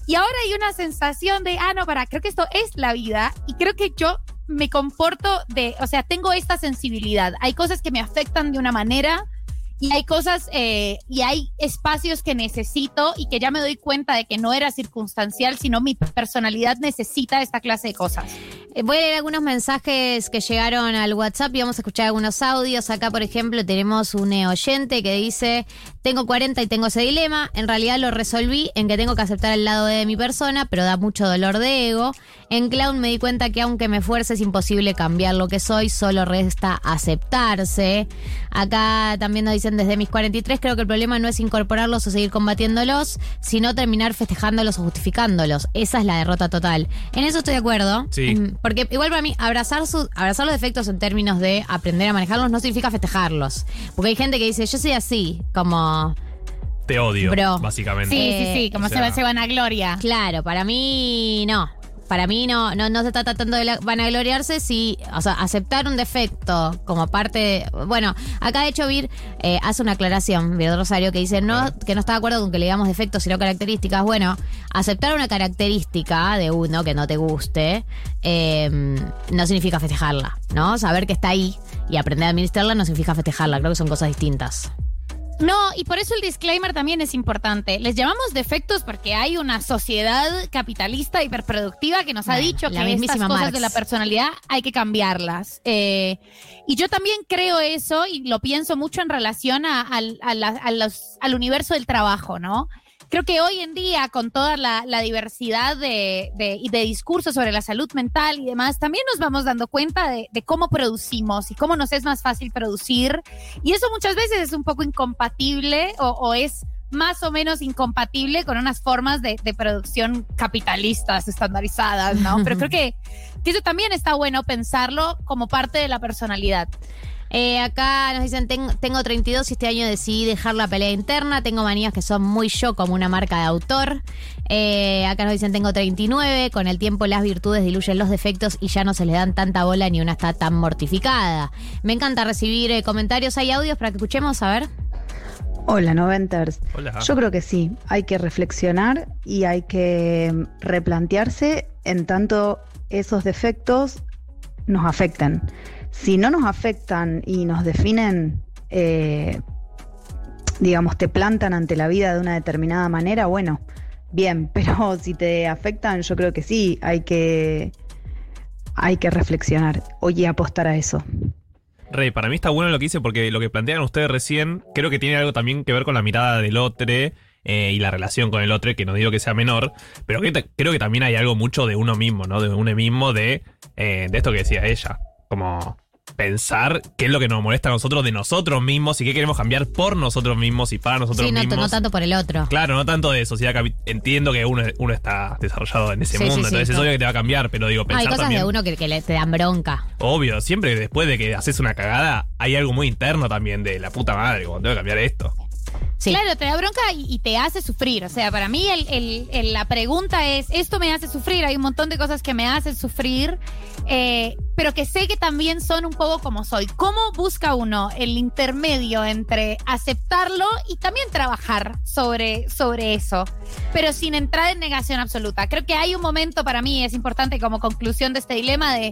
Speaker 5: Y ahora hay una sensación de, ah, no, para, creo que esto es la vida y creo que yo me comporto de, o sea, tengo esta sensibilidad. Hay cosas que me afectan de una manera y hay cosas eh, y hay espacios que necesito y que ya me doy cuenta de que no era circunstancial, sino mi personalidad necesita esta clase de cosas.
Speaker 1: Eh, Voy a leer algunos mensajes que llegaron al WhatsApp y vamos a escuchar algunos audios. Acá, por ejemplo, tenemos un eh, oyente que dice, tengo 40 y tengo ese dilema. En realidad lo resolví en que tengo que aceptar el lado de mi persona, pero da mucho dolor de ego. En Clown me di cuenta que aunque me esfuerce es imposible cambiar lo que soy, solo resta aceptarse. Acá también nos dicen desde mis 43, creo que el problema no es incorporarlos o seguir combatiéndolos, sino terminar festejándolos o justificándolos. Esa es la derrota total. En eso estoy de acuerdo.
Speaker 3: Sí.
Speaker 1: Mm, Porque igual para mí, abrazar, su, abrazar los defectos en términos de aprender a manejarlos no significa festejarlos. Porque hay gente que dice, yo soy así, como...
Speaker 3: Te odio,
Speaker 1: Bro.
Speaker 3: básicamente.
Speaker 5: Sí, sí, sí, como
Speaker 3: o
Speaker 5: se,
Speaker 3: sea-
Speaker 5: se van a gloria.
Speaker 1: Claro, para mí no. Para mí no, no, no se está tratando de la- vanagloriarse, si, o sea, aceptar un defecto como parte de, Bueno, acá de hecho Vir eh, hace una aclaración, Vir Rosario, que dice no, que no está de acuerdo con que le digamos defectos, sino características. Bueno, aceptar una característica de uno que no te guste eh, no significa festejarla, ¿no? Saber que está ahí y aprender a administrarla no significa festejarla, creo que son cosas distintas.
Speaker 5: No, y por eso el disclaimer también es importante. Les llamamos defectos porque hay una sociedad capitalista hiperproductiva que nos ha dicho que estas cosas
Speaker 1: Marx.
Speaker 5: de la personalidad hay que cambiarlas. Eh, y yo también creo eso y lo pienso mucho en relación a- a la- a los- al universo del trabajo, ¿no? Creo que hoy en día, con toda la, diversidad de, discursos sobre la salud mental y demás, también nos vamos dando cuenta de, cómo producimos y cómo nos es más fácil producir. Y eso muchas veces es un poco incompatible o, o es más o menos incompatible con unas formas de, de producción capitalistas estandarizadas, ¿no? Pero creo que, que eso también está bueno pensarlo como parte de la personalidad.
Speaker 1: Eh, acá nos dicen, "Ten- tengo 32 y este año decidí dejar la pelea interna, tengo manías que son muy yo como una marca de autor. Eh, acá nos dicen, tengo 39, con el tiempo las virtudes diluyen los defectos y ya no se les dan tanta bola ni una está tan mortificada. Me encanta recibir eh, comentarios, hay audios para que escuchemos, a ver.
Speaker 6: Hola, Noventers.
Speaker 3: Hola.
Speaker 6: Yo creo que sí, hay que reflexionar y hay que replantearse en tanto esos defectos nos afecten. Si no nos afectan y nos definen, eh, digamos, te plantan ante la vida de una determinada manera, bueno, bien, [LAUGHS] pero si te afectan, yo creo que sí, hay que, hay que reflexionar y apostar a eso.
Speaker 3: Rey, para mí está bueno lo que hice porque lo que plantean ustedes recién creo que tiene algo también que ver con la mirada del otro eh, y la relación con el otro, que no digo que sea menor, pero creo que también hay algo mucho de uno mismo, ¿no? De uno mismo, de, eh, de esto que decía ella, como pensar qué es lo que nos molesta a nosotros de nosotros mismos y qué queremos cambiar por nosotros mismos y para nosotros
Speaker 1: Sí, no,
Speaker 3: mismos.
Speaker 1: no tanto por el otro.
Speaker 3: Claro, no tanto de sociedad Entiendo que uno, uno está desarrollado en ese
Speaker 1: Sí,
Speaker 3: mundo,
Speaker 1: sí,
Speaker 3: entonces es obvio que te va a cambiar, pero digo,
Speaker 1: Hay
Speaker 3: pensar
Speaker 1: cosas
Speaker 3: también.
Speaker 1: de uno que, que le, te dan bronca.
Speaker 3: Obvio, siempre después de que haces una cagada, hay algo muy interno también de la puta madre, como tengo que cambiar esto.
Speaker 5: Claro, te da bronca y, te hace sufrir. O sea, para mí el- la pregunta es, ¿esto me hace sufrir? Hay un montón de cosas que me hacen sufrir, eh, pero que sé que también son un poco como soy. ¿Cómo busca uno el intermedio entre aceptarlo y también trabajar sobre, sobre eso? Pero sin entrar en negación absoluta. Creo que hay un momento para mí, es importante como conclusión de este dilema de...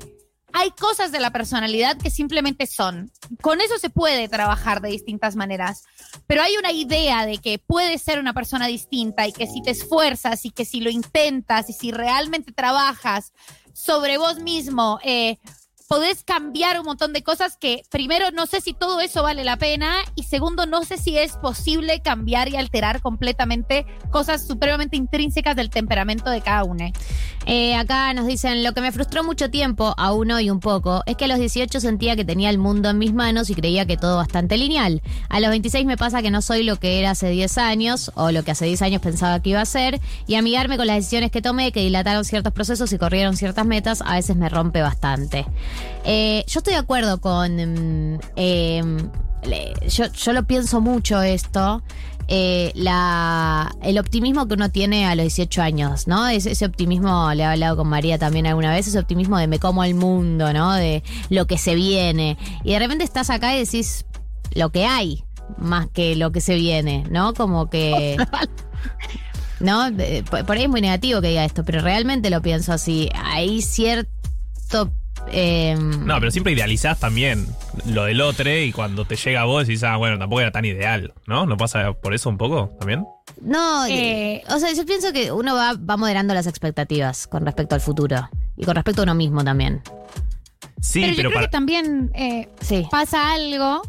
Speaker 5: Hay cosas de la personalidad que simplemente son. Con eso se puede trabajar de distintas maneras pero hay una idea de que puedes ser una persona distinta y que si te esfuerzas y que si lo intentas y si realmente trabajas sobre vos mismo, eh, podés cambiar un montón de cosas que primero no sé si todo eso vale la pena y segundo no sé si es posible cambiar y alterar completamente cosas supremamente intrínsecas del temperamento de cada uno.
Speaker 1: Eh, acá nos dicen, lo que me frustró mucho tiempo, aún hoy un poco, es que a los 18 sentía que tenía el mundo en mis manos y creía que todo bastante lineal. A los 26 me pasa que no soy lo que era hace 10 años o lo que hace 10 años pensaba que iba a ser y amigarme con las decisiones que tomé, que dilataron ciertos procesos y corrieron ciertas metas, a veces me rompe bastante. Eh, yo estoy de acuerdo con... mm, em, yo, yo lo pienso mucho esto. eh, la, el optimismo que uno tiene a los 18 años, ¿no? Es, ese optimismo, le he hablado con María también alguna vez, ese optimismo de me como el mundo, ¿no? De lo que se viene. Y de repente estás acá y decís lo que hay, más que lo que se viene, ¿no? Como que... [LAUGHS] ¿No? Por ahí es muy negativo que diga esto, pero realmente lo pienso así. Hay cierto... em,
Speaker 3: No, pero siempre idealizás también lo del otro y cuando te llega a vos decís, ah, bueno, tampoco era tan ideal, ¿no? ¿No pasa por eso un poco también?
Speaker 1: No,
Speaker 5: Eh,
Speaker 1: o sea, yo pienso que uno va, va moderando las expectativas con respecto al futuro. Y con respecto a uno mismo también.
Speaker 3: Sí,
Speaker 5: pero,
Speaker 3: pero,
Speaker 5: yo creo
Speaker 3: para-
Speaker 5: que también eh, pasa algo.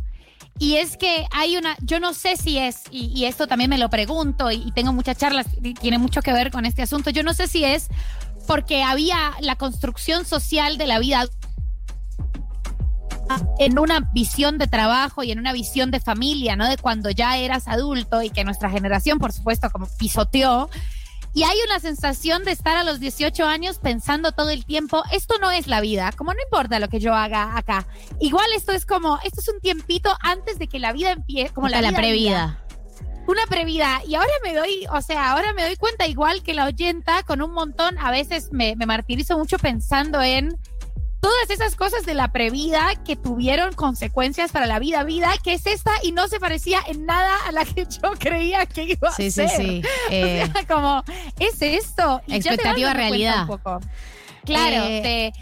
Speaker 5: Y es que hay una, yo no sé si es, y, y esto también me lo pregunto, y, y tengo muchas charlas, y tiene mucho que ver con este asunto, yo no sé si es porque había la construcción social de la vida en una visión de trabajo y en una visión de familia, ¿no? De cuando ya eras adulto y que nuestra generación, por supuesto, como pisoteó. Y hay una sensación de estar a los 18 años pensando todo el tiempo, esto no es la vida, como no importa lo que yo haga acá. Igual esto es como, esto es un tiempito antes de que la vida empiece, como la,
Speaker 1: la
Speaker 5: vida
Speaker 1: previda.
Speaker 5: Una previda. Y ahora me doy, o sea, ahora me doy cuenta igual que la oyenta con un montón, a veces me, me martirizo mucho pensando en todas esas cosas de la previda que tuvieron consecuencias para la vida, vida, que es esta y no se parecía en nada a la que yo creía que iba
Speaker 1: Sí,
Speaker 5: a
Speaker 1: sí,
Speaker 5: ser.
Speaker 1: sí. [LAUGHS]
Speaker 5: O
Speaker 1: Eh,
Speaker 5: sea, como, es esto. Y te
Speaker 1: Expectativa, realidad.
Speaker 5: un poco. Claro,
Speaker 1: Eh,
Speaker 5: de,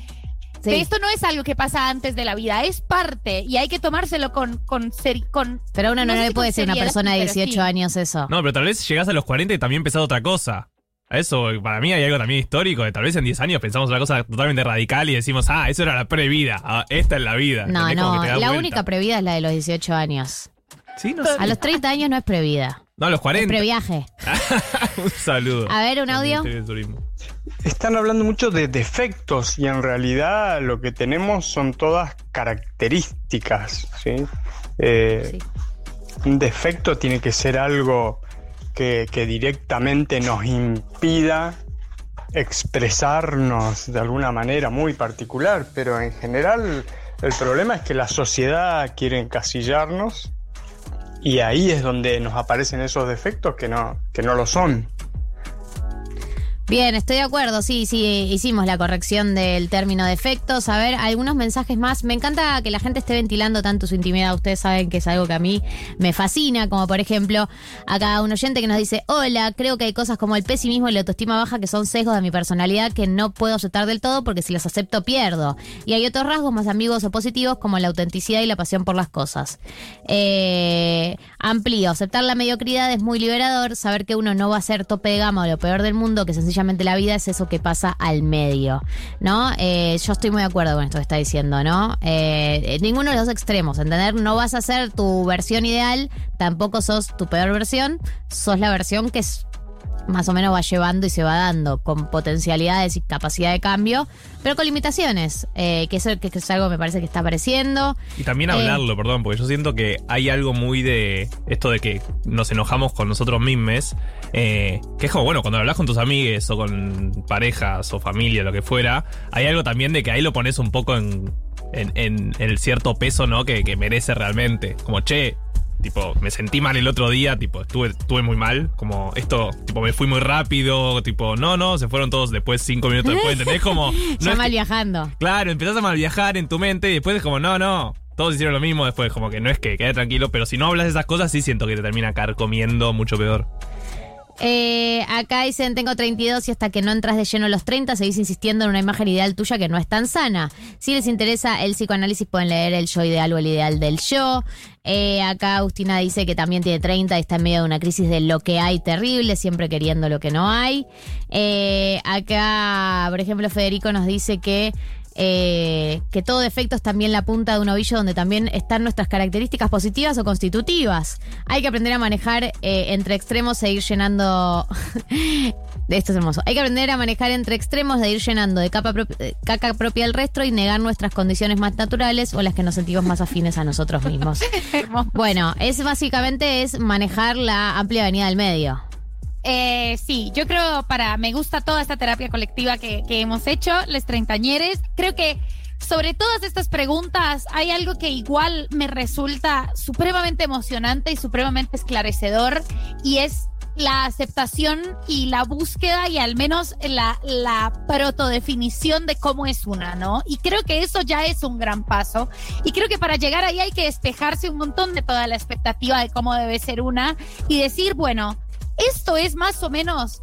Speaker 1: sí.
Speaker 5: esto no es algo que pasa antes de la vida, es parte y hay que tomárselo con, con, seri- con
Speaker 1: Pero a uno no,
Speaker 5: sé
Speaker 1: le puede ser una persona de
Speaker 5: pero
Speaker 1: 18
Speaker 5: sí.
Speaker 1: años eso.
Speaker 3: No, pero tal vez llegás a los 40 y también empezás otra cosa. A Eso, para mí hay algo también histórico, de tal vez en 10 años pensamos una cosa totalmente radical y decimos, ah, eso era la previda, ah, esta es la vida.
Speaker 1: No, no, la
Speaker 3: vuelta.
Speaker 1: única previda es la de los 18 años.
Speaker 3: Sí, no sé.
Speaker 1: A los 30 años no es previda.
Speaker 3: No, a los
Speaker 1: Es
Speaker 3: 40.
Speaker 1: previaje.
Speaker 3: Un saludo.
Speaker 1: A ver, un audio.
Speaker 7: Están hablando mucho de defectos y en realidad lo que tenemos son todas características. ¿sí? Eh, Un defecto tiene que ser algo que, que directamente nos impida expresarnos de alguna manera muy particular, pero en general el problema es que la sociedad quiere encasillarnos y ahí es donde nos aparecen esos defectos que no, que no lo son.
Speaker 1: Bien, estoy de acuerdo, sí, sí, hicimos la corrección del término defectos. A ver, algunos mensajes más. Me encanta que la gente esté ventilando tanto su intimidad. Ustedes saben que es algo que a mí me fascina, como por ejemplo, acá un oyente que nos dice, hola, creo que hay cosas como el pesimismo y la autoestima baja que son sesgos de mi personalidad que no puedo aceptar del todo porque si los acepto pierdo. Y hay otros rasgos más ambiguos o positivos como la autenticidad y la pasión por las cosas. Eh, amplío, aceptar la mediocridad es muy liberador, saber que uno no va a ser tope de gama o lo peor del mundo, que sencillamente la vida es eso que pasa al medio, ¿no? Eh, yo estoy muy de acuerdo con esto que está diciendo, ¿no? Eh, ninguno de los extremos, ¿entender? No vas a ser tu versión ideal, tampoco sos tu peor versión, sos la versión que es más o menos va llevando y se va dando con potencialidades y capacidad de cambio, pero con limitaciones, eh, que, es, que es algo que me parece que está apareciendo.
Speaker 3: Y también
Speaker 1: Eh,
Speaker 3: hablarlo, perdón, porque yo siento que hay algo muy de esto de que nos enojamos con nosotros mismos, eh, que es como, bueno, cuando hablas con tus amigues o con parejas o familia, lo que fuera, hay algo también de que ahí lo pones un poco en, en, en el cierto peso, ¿no? Que, que merece realmente. Como, che, tipo, me sentí mal el otro día, tipo, estuve, estuve muy mal, como esto, tipo, me fui muy rápido, tipo, no, no, se fueron todos después, cinco minutos después, ¿entendés? [LAUGHS] Como, no
Speaker 1: ya
Speaker 3: es
Speaker 1: mal
Speaker 3: que-
Speaker 1: viajando.
Speaker 3: Claro, empezás a mal viajar en tu mente y después es como, no, no. Todos hicieron lo mismo después, como que no es que quede tranquilo, pero si no hablas de esas cosas, sí siento que te termina carcomiendo mucho peor.
Speaker 1: Eh, acá dicen, tengo 32 y hasta que no entras de lleno a los 30 seguís insistiendo en una imagen ideal tuya que no es tan sana. Si les interesa el psicoanálisis pueden leer El yo ideal o el ideal del yo. Eh, acá Agustina dice que también tiene 30 y está en medio de una crisis de lo que hay terrible, siempre queriendo lo que no hay. Eh, acá, por ejemplo, Federico nos dice que eh, que todo defecto es también la punta de un ovillo donde también están nuestras características positivas o constitutivas. Hay que aprender a manejar eh, entre extremos e ir llenando... [LAUGHS] Esto es hermoso. Hay que aprender a manejar entre extremos de ir llenando de capa eh, caca propia el resto y negar nuestras condiciones más naturales o las que nos sentimos más afines a nosotros mismos. [LAUGHS] bueno, es básicamente es manejar la amplia avenida del medio.
Speaker 5: Eh, sí, yo creo para, me gusta toda esta terapia colectiva que, que hemos hecho, les treintañeres. Creo que sobre todas estas preguntas hay algo que igual me resulta supremamente emocionante y supremamente esclarecedor y es la aceptación y la búsqueda y al menos la, la protodefinición de cómo es una, ¿no? Y creo que eso ya es un gran paso. Y creo que para llegar ahí hay que despejarse un montón de toda la expectativa de cómo debe ser una y decir, bueno, esto es más o menos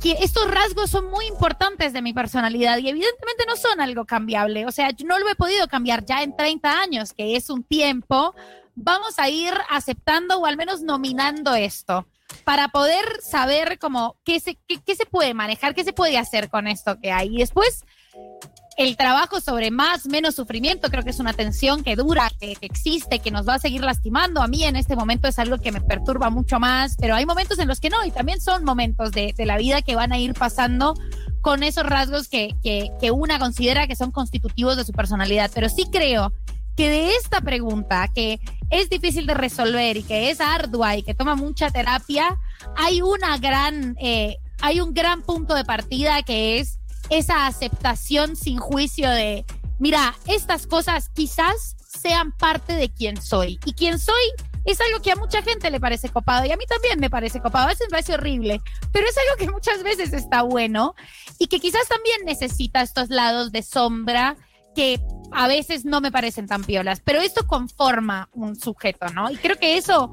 Speaker 5: que estos rasgos son muy importantes de mi personalidad y evidentemente no son algo cambiable. O sea, yo no lo he podido cambiar ya en 30 años, que es un tiempo. Vamos a ir aceptando o al menos nominando esto para poder saber cómo qué se, qué, se puede manejar, qué se puede hacer con esto que hay. Y después el trabajo sobre más, menos sufrimiento, creo que es una tensión que dura, que, existe, que nos va a seguir lastimando. A mí en este momento es algo que me perturba mucho más, pero hay momentos en los que no, y también son momentos de, de la vida que van a ir pasando con esos rasgos que, que, que una considera que son constitutivos de su personalidad. Pero sí creo que de esta pregunta, que es difícil de resolver y que es ardua y que toma mucha terapia, hay una gran, eh, hay un gran punto de partida que es esa aceptación sin juicio de, mira, estas cosas quizás sean parte de quien soy. Y quien soy es algo que a mucha gente le parece copado y a mí también me parece copado. A veces me parece horrible, pero es algo que muchas veces está bueno y que quizás también necesita estos lados de sombra que a veces no me parecen tan piolas, pero esto conforma un sujeto, ¿no? Y creo que eso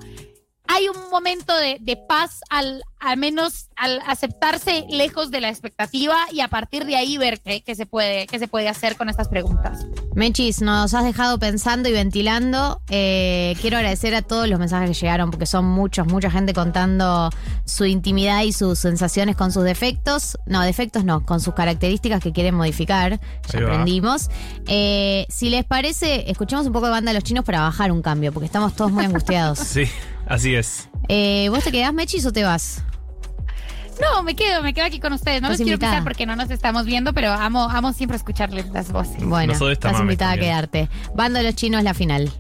Speaker 5: hay un momento de, de, paz al, al menos al aceptarse lejos de la expectativa y a partir de ahí ver qué, qué, se puede, qué se puede hacer con estas preguntas.
Speaker 1: Mechis, nos has dejado pensando y ventilando. Eh, quiero agradecer a todos los mensajes que llegaron porque son muchos, mucha gente contando su intimidad y sus sensaciones con sus defectos. No, defectos no, con sus características que quieren modificar. Ya aprendimos. Eh, si les parece, escuchemos un poco de banda de los chinos para bajar un cambio porque estamos todos muy angustiados. [LAUGHS]
Speaker 3: sí. Así es.
Speaker 1: Eh, ¿Vos te quedás, Mechis, o te vas?
Speaker 5: No, me quedo, me quedo aquí con ustedes. No los quiero pisar porque no nos estamos viendo, pero amo, amo siempre escucharles las voces.
Speaker 1: Bueno, estás invitada también. a quedarte. Bando de los chinos, la final.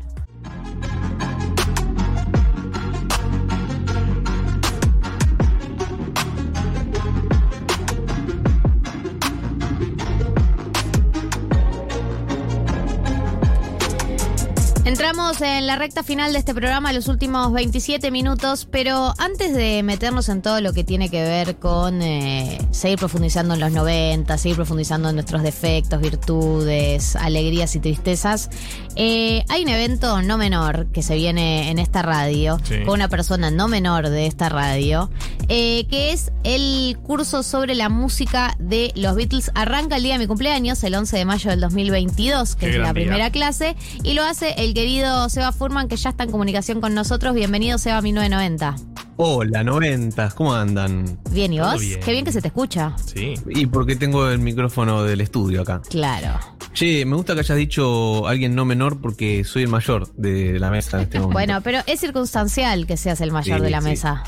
Speaker 1: Entramos en la recta final de este programa, los últimos 27 minutos, pero antes de meternos en todo lo que tiene que ver con eh, seguir profundizando en los 90, seguir profundizando en nuestros defectos, virtudes, alegrías y tristezas, eh, hay un evento no menor que se viene en esta radio, sí. con una persona no menor de esta radio, eh, que es el curso sobre la música de los Beatles. Arranca el día de mi cumpleaños, el 11 de mayo del 2022, que Qué es la primera día. clase, y lo hace el querido Seba Furman, que ya está en comunicación con nosotros. Bienvenido, Seba 1990.
Speaker 8: Hola, 90, ¿cómo andan?
Speaker 1: Bien, ¿y vos? Bien. Qué bien que se te escucha.
Speaker 8: Sí. Y porque tengo el micrófono del estudio acá.
Speaker 1: Claro.
Speaker 8: Che, me gusta que hayas dicho alguien no menor porque soy el mayor de la mesa en este [LAUGHS] momento.
Speaker 1: bueno, pero es circunstancial que seas el mayor sí, de la
Speaker 8: sí.
Speaker 1: mesa.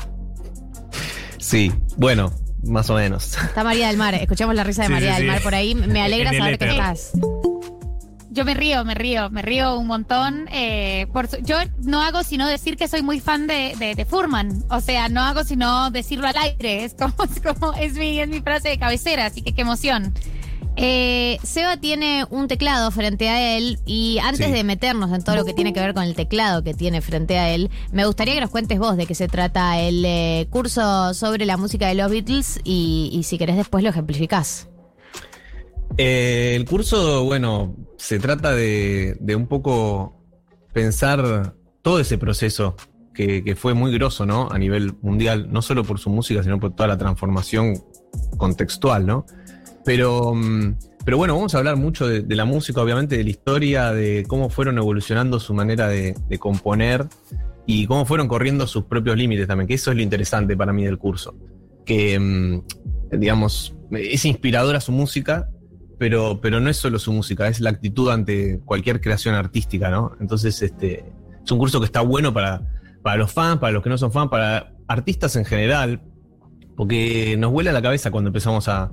Speaker 8: Sí, bueno, más o menos.
Speaker 1: Está María del Mar, escuchamos la risa de María del Mar por ahí. Me [LAUGHS] alegra saber que estás.
Speaker 5: Yo me río, me río, me río un montón. Eh, por su, yo no hago sino decir que soy muy fan de, de, de, Furman. O sea, no hago sino decirlo al aire. Es como, [LAUGHS] es, como, es, mi, es mi frase de cabecera, así que qué emoción.
Speaker 1: Eh, Seba tiene un teclado frente a él y antes sí. de meternos en todo lo que tiene que ver con el teclado que tiene frente a él, me gustaría que nos cuentes vos de qué se trata el eh, curso sobre la música de los Beatles y, y si querés después lo ejemplificás.
Speaker 8: Eh, el curso, bueno, se trata de, un poco pensar todo ese proceso que, fue muy grosso, ¿no? A nivel mundial, no solo por su música, sino por toda la transformación contextual, ¿no? Pero, mm, pero bueno, vamos a hablar mucho de, de la música, obviamente, de la historia, de cómo fueron evolucionando su manera de, de componer y cómo fueron corriendo sus propios límites también, que eso es lo interesante para mí del curso. Que, mm, digamos, es inspiradora su música, pero, pero no es solo su música, es la actitud ante cualquier creación artística, ¿no? Entonces, este, es un curso que está bueno para, para los fans, para los que no son fans, para artistas en general, porque nos vuela la cabeza cuando empezamos a,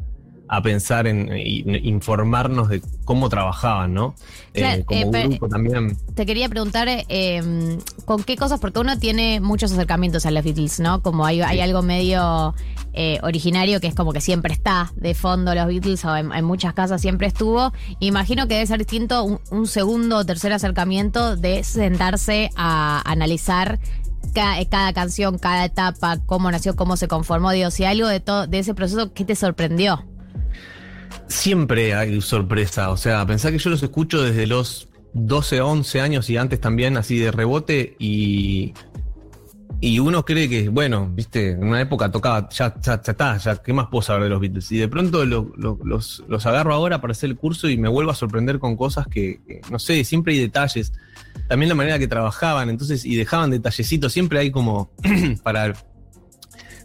Speaker 8: a pensar en, en, informarnos de cómo trabajaban, ¿no?
Speaker 1: Claro,
Speaker 8: eh, como
Speaker 1: eh,
Speaker 8: grupo también.
Speaker 1: Te quería preguntar eh, con qué cosas, porque uno tiene muchos acercamientos a los Beatles, ¿no? Como hay, sí. hay algo medio eh, originario que es como que siempre está de fondo los Beatles o en, en muchas casas siempre estuvo. Imagino que debe ser distinto un, un segundo o tercer acercamiento de sentarse a analizar cada, cada, canción, cada etapa, cómo nació, cómo se conformó, Dios, si algo de todo de ese proceso, ¿qué te sorprendió?
Speaker 8: Siempre hay sorpresa, o sea, pensar que yo los escucho desde los 12, 11 años y antes también así de rebote y y uno cree que, bueno, viste, en una época tocaba, ya, ya, está, ya, ¿qué más puedo saber de los Beatles? Y de pronto lo, lo, los, los, agarro ahora para hacer el curso y me vuelvo a sorprender con cosas que, que, no sé, siempre hay detalles. También la manera que trabajaban, entonces, y dejaban detallecitos, siempre hay como, [CLEARS THROAT] para,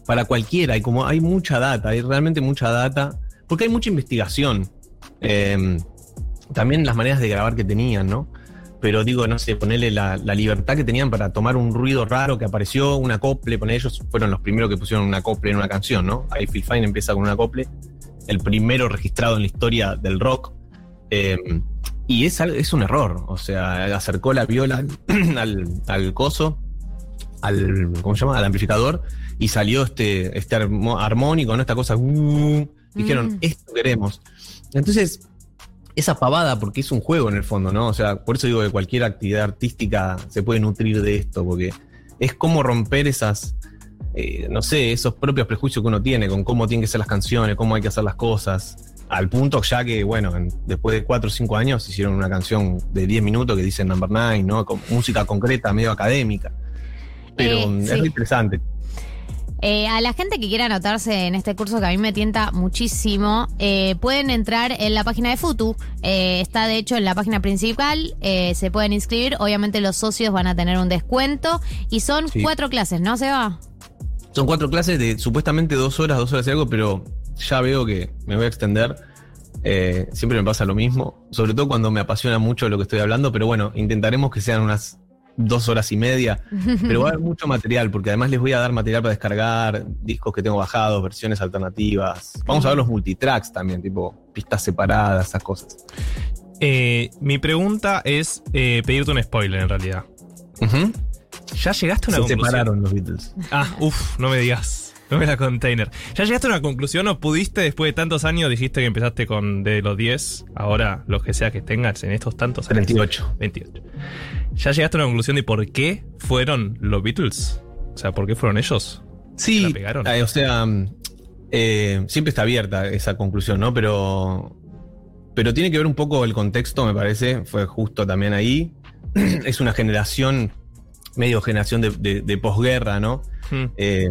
Speaker 8: para cualquiera, hay como, hay mucha data, hay realmente mucha data, porque hay mucha investigación. Eh, también las maneras de grabar que tenían, ¿no? Pero digo, no sé, ponerle la, libertad que tenían para tomar un ruido raro que apareció, un acople, poner ellos fueron los primeros que pusieron un acople en una canción, ¿no? Ahí Phil Fine empieza con un acople, el primero registrado en la historia del rock. Eh, y es, es un error, o sea, acercó la viola [CLEARS THROAT] al, al coso, al, ¿cómo se llama? Al amplificador, y salió este, este armónico, ¿no? Esta cosa, uh, dijeron,
Speaker 9: Mm.
Speaker 8: esto queremos. Entonces, esa pavada, porque es un juego en el fondo, ¿no? O sea, por eso digo que cualquier actividad artística se puede nutrir de esto, porque es como romper esas, eh, no sé, esos propios prejuicios que uno tiene con cómo tienen que ser las canciones, cómo hay que hacer las cosas. Al punto ya que, bueno, en- después de 4 o 5 años hicieron una canción de 10 minutos que dice Number 9, ¿no? Con música concreta, medio académica. Pero
Speaker 1: Eh,
Speaker 8: es
Speaker 1: sí.
Speaker 8: muy interesante.
Speaker 1: Eh, a la gente que quiera anotarse en este curso que a mí me tienta muchísimo, eh, pueden entrar en la página de Futu. Eh, está de hecho en la página principal. se pueden inscribir. Obviamente los socios van a tener un descuento. Y son
Speaker 8: Sí.
Speaker 1: cuatro clases, ¿no, Seba?
Speaker 8: Son cuatro clases de supuestamente dos horas, dos horas y algo, pero ya veo que me voy a extender. Eh, siempre me pasa lo mismo, sobre todo cuando me apasiona mucho lo que estoy hablando, pero bueno, intentaremos que sean unas dos horas y media. [LAUGHS] Pero va a haber mucho material, porque además les voy a dar material para descargar, discos que tengo bajados, versiones alternativas. Vamos a ver los multitracks también, tipo pistas separadas, esas cosas.
Speaker 3: Eh, mi pregunta es eh, pedirte un spoiler en realidad. ¿Ya llegaste a una
Speaker 8: Se
Speaker 3: conclusión?
Speaker 8: separaron los Beatles.
Speaker 3: Ah, uff, no me digas. No me la container. ¿Ya llegaste a una conclusión o pudiste después de tantos años? Dijiste que empezaste con de los 10, ahora los que sea que tengas en estos tantos años.
Speaker 8: 28.
Speaker 3: 28. ¿Ya llegaste a una conclusión de por qué fueron los Beatles? O sea, ¿por qué fueron ellos?
Speaker 8: Sí,
Speaker 3: ¿La pegaron?
Speaker 8: eh, o sea, eh, siempre está abierta esa conclusión, ¿no? Pero, pero tiene que ver un poco el contexto, me parece, fue justo también ahí. [CLEARS THROAT] es una generación, medio generación de, de- de posguerra, ¿no?
Speaker 3: Hmm.
Speaker 8: Eh,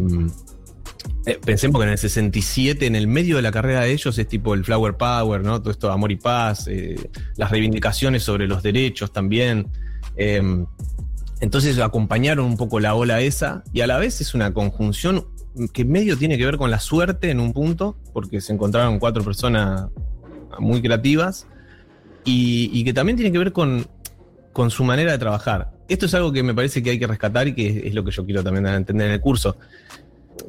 Speaker 8: eh, pensemos que en el 67, en el medio de la carrera de ellos, es tipo el Flower Power, ¿no? Todo esto amor y paz, eh, las reivindicaciones sobre los derechos también. Eh, entonces acompañaron un poco la ola esa y a la vez es una conjunción que medio tiene que ver con la suerte en un punto, porque se encontraron cuatro personas muy creativas y, que también tiene que ver con, su manera de trabajar. Esto es algo que me parece que hay que rescatar y que es lo que yo quiero también entender en el curso.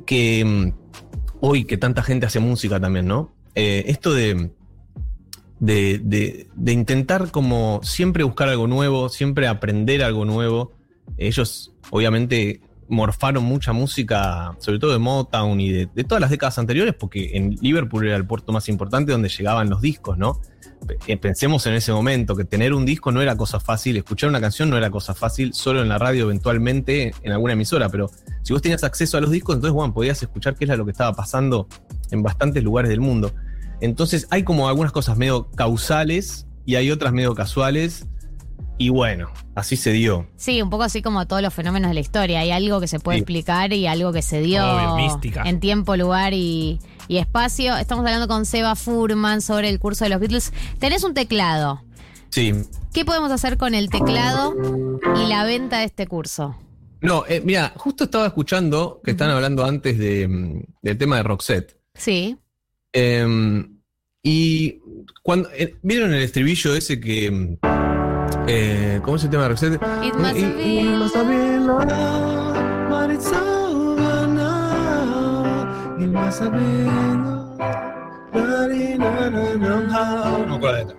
Speaker 8: Que mm, hoy que tanta gente hace música también, ¿no? Eh, esto de, de, de- intentar como siempre buscar algo nuevo, siempre aprender algo nuevo. Ellos obviamente morfaron mucha música, sobre todo de Motown y de todas las décadas anteriores, porque en Liverpool era el puerto más importante donde llegaban los discos, ¿no? Eh, Pensemos en ese momento que tener un disco no era cosa fácil, escuchar una canción no era cosa fácil, solo en la radio eventualmente en alguna emisora, pero si vos tenías acceso a los discos, entonces, bueno, podías escuchar qué era lo que estaba pasando en bastantes lugares del mundo. Entonces hay como algunas cosas medio causales y hay otras medio casuales. Y bueno, así se dio.
Speaker 1: Sí, un poco así como todos los fenómenos de la historia. Hay algo que se puede
Speaker 8: Sí.
Speaker 1: explicar y algo que se dio
Speaker 8: Obvio, mística.
Speaker 1: en tiempo, lugar y, y espacio. Estamos hablando con Seba Furman sobre el curso de los Beatles. Tenés un teclado.
Speaker 8: Sí.
Speaker 1: ¿Qué podemos hacer con el teclado y la venta de este curso?
Speaker 8: No, eh, mira, justo estaba escuchando que están hablando antes de, mm, del tema de Roxette.
Speaker 1: Sí.
Speaker 8: Eh, y cuando. eh, ¿Vieron el estribillo ese que. Eh, ¿Cómo es el tema de Roxette?
Speaker 1: It must have been-
Speaker 8: must have been love, but it's over now. It must have been love, na, na, na, na. No me acuerdo la letra.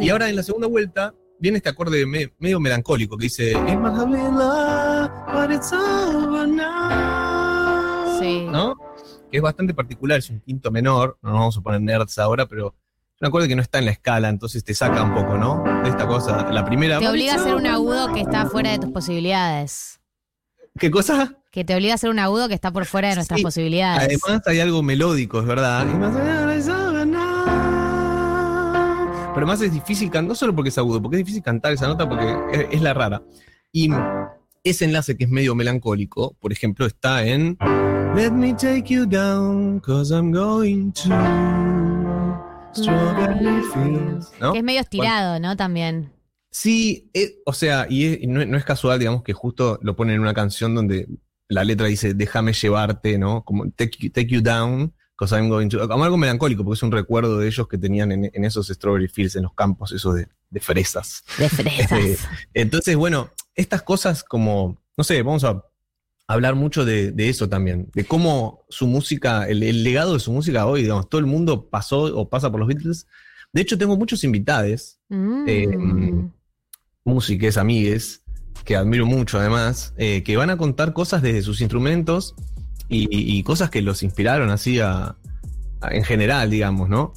Speaker 8: Y ahora en la segunda vuelta viene este acorde me- medio melancólico que dice It must have been love, but it's over now.
Speaker 1: Sí.
Speaker 8: ¿No? Que es bastante particular, es un quinto menor, no nos vamos a poner nerds ahora, pero un acorde que no está en la escala, entonces te saca un poco, ¿no? De esta cosa. La primera.
Speaker 1: Te obliga a hacer un agudo que está fuera de tus posibilidades.
Speaker 8: ¿Qué cosa?
Speaker 1: Que te obliga a hacer un agudo que está por fuera de nuestras
Speaker 8: Sí.
Speaker 1: posibilidades.
Speaker 8: Además hay algo melódico, es verdad. Y más allá. Pero además es difícil cantar, no solo porque es agudo, porque es difícil cantar esa nota porque es, es la rara. Y ese enlace que es medio melancólico, por ejemplo, está en Let me take you down, cause I'm going to Strawberry Fields. ¿no?
Speaker 1: Que es medio estirado, ¿no? También.
Speaker 8: Sí, eh, o sea, y, es- y no, no es casual, digamos, que justo lo ponen en una canción donde la letra dice, déjame llevarte, ¿no? Como take you, take you down, 'cause I'm going to. Como algo melancólico, porque es un recuerdo de ellos que tenían en, en esos strawberry fields, en los campos, esos de, de fresas.
Speaker 1: De fresas. [LAUGHS]
Speaker 8: Eh, Entonces, bueno, estas cosas como, no sé, vamos a hablar mucho de, de eso también, de cómo su música, el, el legado de su música hoy, digamos, todo el mundo pasó o pasa por los Beatles. De hecho, tengo muchos invitados,
Speaker 1: Mm.
Speaker 8: eh, músicos, amigues, que admiro mucho además, eh, que van a contar cosas desde sus instrumentos y, y cosas que los inspiraron así a, a- en general, digamos, ¿no?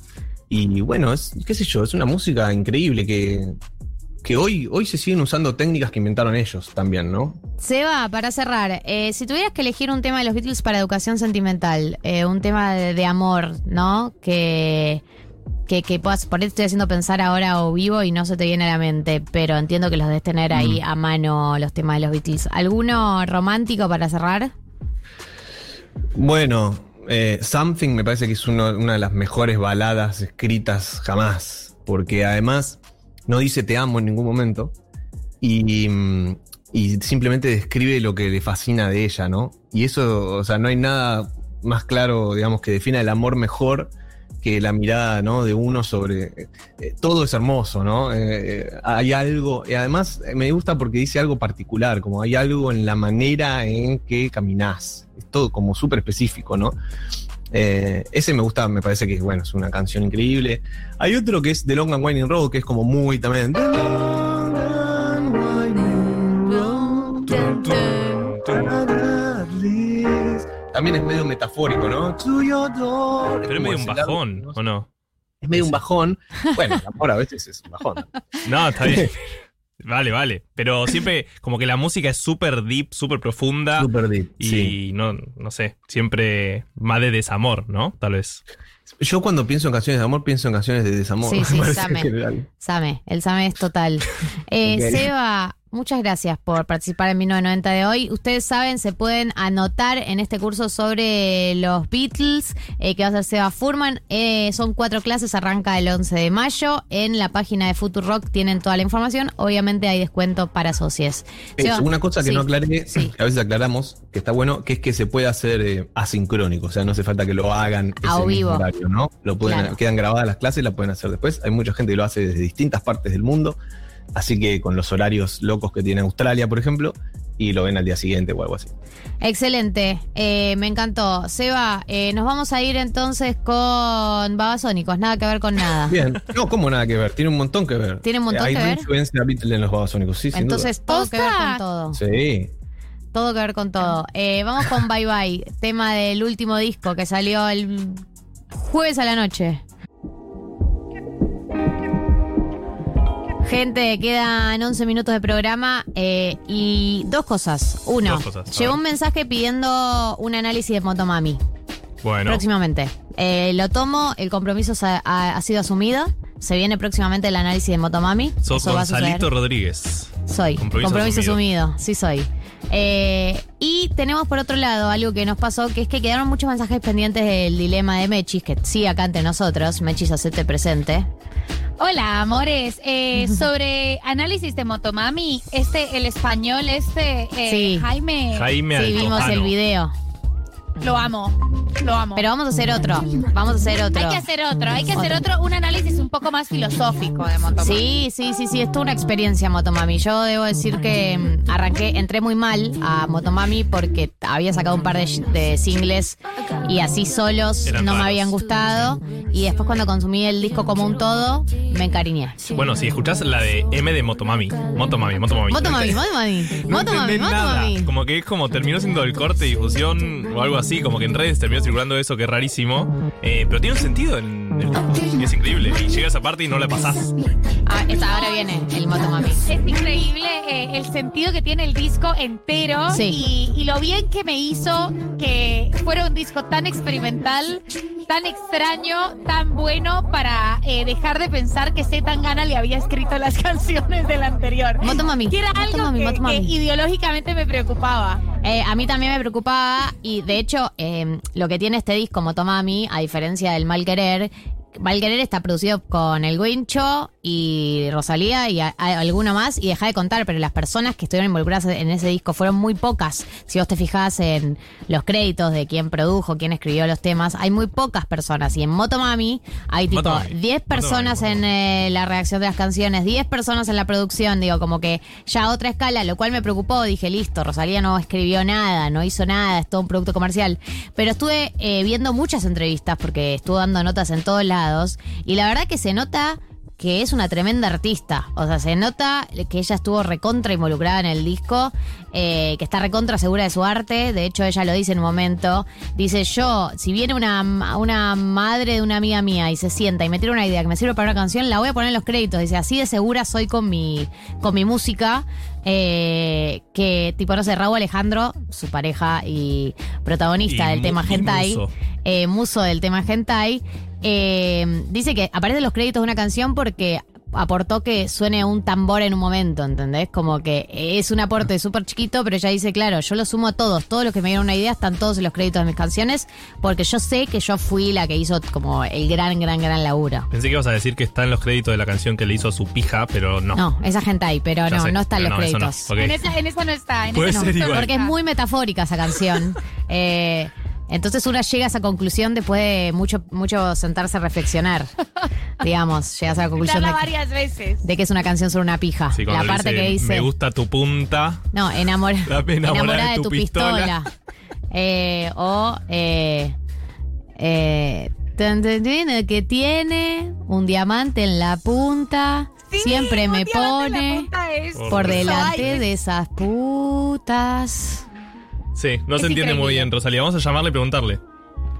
Speaker 8: Y bueno, es, qué sé yo, es una música increíble que, que hoy, hoy se siguen usando técnicas que inventaron ellos también, ¿no?
Speaker 1: Seba, para cerrar, eh, si tuvieras que elegir un tema de los Beatles para educación sentimental, eh, un tema de, de amor, ¿no? Que, que, que puedas, por te estoy haciendo pensar ahora o vivo y no se te viene a la mente, pero entiendo que los debes tener ahí
Speaker 8: Mm.
Speaker 1: a mano los temas de los Beatles. ¿Alguno romántico para cerrar?
Speaker 8: Bueno, eh, Something me parece que es uno- una de las mejores baladas escritas jamás, porque además no dice te amo en ningún momento y, mm, y simplemente describe lo que le fascina de ella, ¿no? Y eso, o sea, no hay nada más claro, digamos, que defina el amor mejor que la mirada, ¿no? De uno sobre... eh, todo es hermoso, ¿no? Eh, eh, hay algo, y además me gusta porque dice algo particular, como hay algo en la manera en que caminás. Es todo como súper específico, ¿no? Eh, ese me gusta, me parece que bueno, es una canción increíble. Hay otro que es The Long and Winding Road, que es como muy también. También es medio metafórico, ¿no?
Speaker 3: Pero es medio un bajón, ¿o no?
Speaker 8: Es medio un bajón. Bueno, el amor a veces es un bajón. [LAUGHS]
Speaker 3: No, está bien. [LAUGHS] Vale, vale. Pero siempre, como que la música es súper deep, súper profunda.
Speaker 8: Súper deep.
Speaker 3: Y
Speaker 8: sí.
Speaker 3: no, no sé, siempre más de desamor, ¿no? Tal vez.
Speaker 8: Yo cuando pienso en canciones de amor, pienso en canciones de desamor.
Speaker 1: Sí, sí, [LAUGHS] Same. Same, el Same es total. [LAUGHS] Eh. Seba, muchas gracias por participar en 1990 de hoy. Ustedes saben, se pueden anotar en este curso sobre los Beatles, eh, que va a ser Seba Furman. Eh, son cuatro clases, arranca el 11 de mayo. En la página de Futurock tienen toda la información. Obviamente hay descuento para socios.
Speaker 8: Es
Speaker 1: Seba,
Speaker 8: una cosa que
Speaker 1: sí.
Speaker 8: no aclaré, que a veces aclaramos, que está bueno, que es que se puede hacer eh, asincrónico, o sea, no hace falta que lo hagan
Speaker 1: A
Speaker 8: ese mismo
Speaker 1: vivo.
Speaker 8: horario, ¿no? Lo pueden,
Speaker 1: Claro.
Speaker 8: quedan grabadas las clases, la pueden hacer después. Hay mucha gente que lo hace desde distintas partes del mundo, así que con los horarios locos que tiene Australia, por ejemplo, y lo ven al día siguiente o algo así.
Speaker 1: Excelente, eh, me encantó. Seba, eh, nos vamos a ir entonces con Babasónicos, nada que ver con nada. [LAUGHS]
Speaker 8: Bien, no, ¿cómo nada que ver? Tiene un montón que ver.
Speaker 1: ¿Tiene un montón
Speaker 8: Hay
Speaker 1: que ver?
Speaker 8: influencia Beatle en los babasónicos, sí, sin duda.
Speaker 1: Entonces, todo que ver con todo.
Speaker 8: Sí.
Speaker 1: Todo que ver con todo. Eh, vamos con Bye Bye, tema del último disco que salió el jueves a la noche. Gente, quedan 11 minutos de programa eh, y dos cosas. Uno,
Speaker 3: Dos cosas,
Speaker 1: llegó un mensaje pidiendo un análisis de Motomami.
Speaker 3: Bueno.
Speaker 1: Próximamente. Eh, lo tomo, el compromiso ha, ha- ha sido asumido. Se viene próximamente el análisis de Motomami.
Speaker 3: Sos
Speaker 1: Eso.
Speaker 3: Gonzalito Rodríguez.
Speaker 1: Soy.
Speaker 3: Compromiso
Speaker 1: Compromiso,
Speaker 3: asumido.
Speaker 1: asumido. Sí, soy. Eh, y tenemos por otro lado algo que nos pasó, que es que quedaron muchos mensajes pendientes del dilema de Mechis, que sí, acá ante nosotros. Mechis, hacete presente.
Speaker 5: Hola, amores. Eh, [LAUGHS] sobre análisis de Motomami, este, el español, este, eh,
Speaker 1: Sí.
Speaker 5: Jaime.
Speaker 3: Jaime
Speaker 1: Sí, vimos el video.
Speaker 5: Lo amo, lo amo.
Speaker 1: Pero vamos a hacer otro. Vamos a hacer otro.
Speaker 5: Hay que hacer otro, hay que hacer otro, un análisis un poco más filosófico de Motomami.
Speaker 1: Sí, sí, sí, sí, es toda una experiencia Motomami. Yo debo decir que mm, arranqué, entré muy mal a Motomami porque había sacado un par de, de singles y así solos
Speaker 3: Eran
Speaker 1: no me
Speaker 3: raros.
Speaker 1: habían gustado. Y después cuando consumí el disco como un todo, me encariñé.
Speaker 3: Bueno, si escuchás la de M de Motomami. Motomami, Motomami.
Speaker 1: Motomami, Motomami,
Speaker 3: No
Speaker 1: Motomami,
Speaker 3: entendés nada.
Speaker 1: Motomami.
Speaker 3: Como que es como terminó siendo el corte de difusión o algo así, como que en redes terminó circulando eso que es rarísimo. Eh, pero tiene un sentido en [LAUGHS] es increíble. Y llega esa parte y no la pasás.
Speaker 1: Ah, esta, ahora viene el Motomami.
Speaker 5: Es increíble eh, el sentido que tiene el disco entero
Speaker 1: Sí.
Speaker 5: y, y lo bien que me hizo que fuera un disco tan experimental, tan extraño, tan bueno para eh, dejar de pensar que Z Tangana le había escrito las [LAUGHS] canciones del anterior.
Speaker 1: Motomami.
Speaker 5: Que era algo
Speaker 1: Motomami,
Speaker 5: que,
Speaker 1: Motomami.
Speaker 5: que ideológicamente me preocupaba.
Speaker 1: Eh, a mí también me preocupaba y de hecho eh, lo que tiene este disco Motomami, a diferencia del Mal Querer, Valquerer está producido con El Guincho y Rosalía y a- a- alguno más, y deja de contar, pero las personas que estuvieron involucradas en ese disco fueron muy pocas. Si vos te fijás en los créditos de quién produjo, quién escribió los temas, hay muy pocas personas. Y en Motomami hay tipo
Speaker 3: Motomami.
Speaker 1: 10 personas en eh, la redacción de las canciones, 10 personas en la producción, digo, como que ya a otra escala, lo cual me preocupó. Dije, listo, Rosalía no escribió nada, no hizo nada, es todo un producto comercial. Pero estuve eh, viendo muchas entrevistas porque estuvo dando notas en todos lados y la verdad que se nota que es una tremenda artista. O sea, se nota que ella estuvo recontra involucrada en el disco, eh, que está recontra segura de su arte. De hecho, ella lo dice en un momento. Dice, yo, si viene una, una madre de una amiga mía y se sienta y me tira una idea que me sirve para una canción, la voy a poner en los créditos. Dice, así de segura soy con mi, con mi música. Eh, que, tipo, no sé, Raúl Alejandro, su pareja y protagonista
Speaker 3: Y
Speaker 1: del
Speaker 3: mu-
Speaker 1: tema Hentai,
Speaker 3: muso.
Speaker 1: eh, muso del tema Hentai, eh, dice que aparecen los créditos de una canción porque aportó que suene un tambor en un momento, ¿entendés? Como que es un aporte súper chiquito, pero ella dice, claro, yo lo sumo a todos, todos los que me dieron una idea están todos en los créditos de mis canciones, porque yo sé que yo fui la que hizo como el gran, gran, gran laburo.
Speaker 3: Pensé que ibas a decir que está en los créditos de la canción que le hizo a su pija, pero no.
Speaker 1: No, esa gente ahí, pero
Speaker 3: Ya
Speaker 1: no,
Speaker 3: sé,
Speaker 1: no están los
Speaker 3: no, eso no.
Speaker 1: créditos.
Speaker 5: En, esa, en esa no está. En
Speaker 3: Puede
Speaker 5: esa no.
Speaker 3: ser igual.
Speaker 1: Porque es muy metafórica esa canción. [LAUGHS] Eh, entonces una llega a esa conclusión después de mucho, mucho sentarse a reflexionar. [LAUGHS] Digamos, llegas a la conclusión de
Speaker 5: varias veces.
Speaker 1: de que es una canción sobre una pija.
Speaker 3: Sí,
Speaker 1: la parte que dice.
Speaker 3: Me gusta tu punta.
Speaker 1: No, enamora, [LAUGHS]
Speaker 3: enamorada
Speaker 1: enamorada
Speaker 3: de
Speaker 1: de
Speaker 3: tu
Speaker 1: tu
Speaker 3: pistola.
Speaker 1: pistola. Eh, o eh, eh, que tiene un diamante en la punta. siempre me pone por delante de esas putas.
Speaker 3: Sí, no
Speaker 1: Es
Speaker 3: se entiende muy bien, Rosalía. Vamos a llamarle y preguntarle.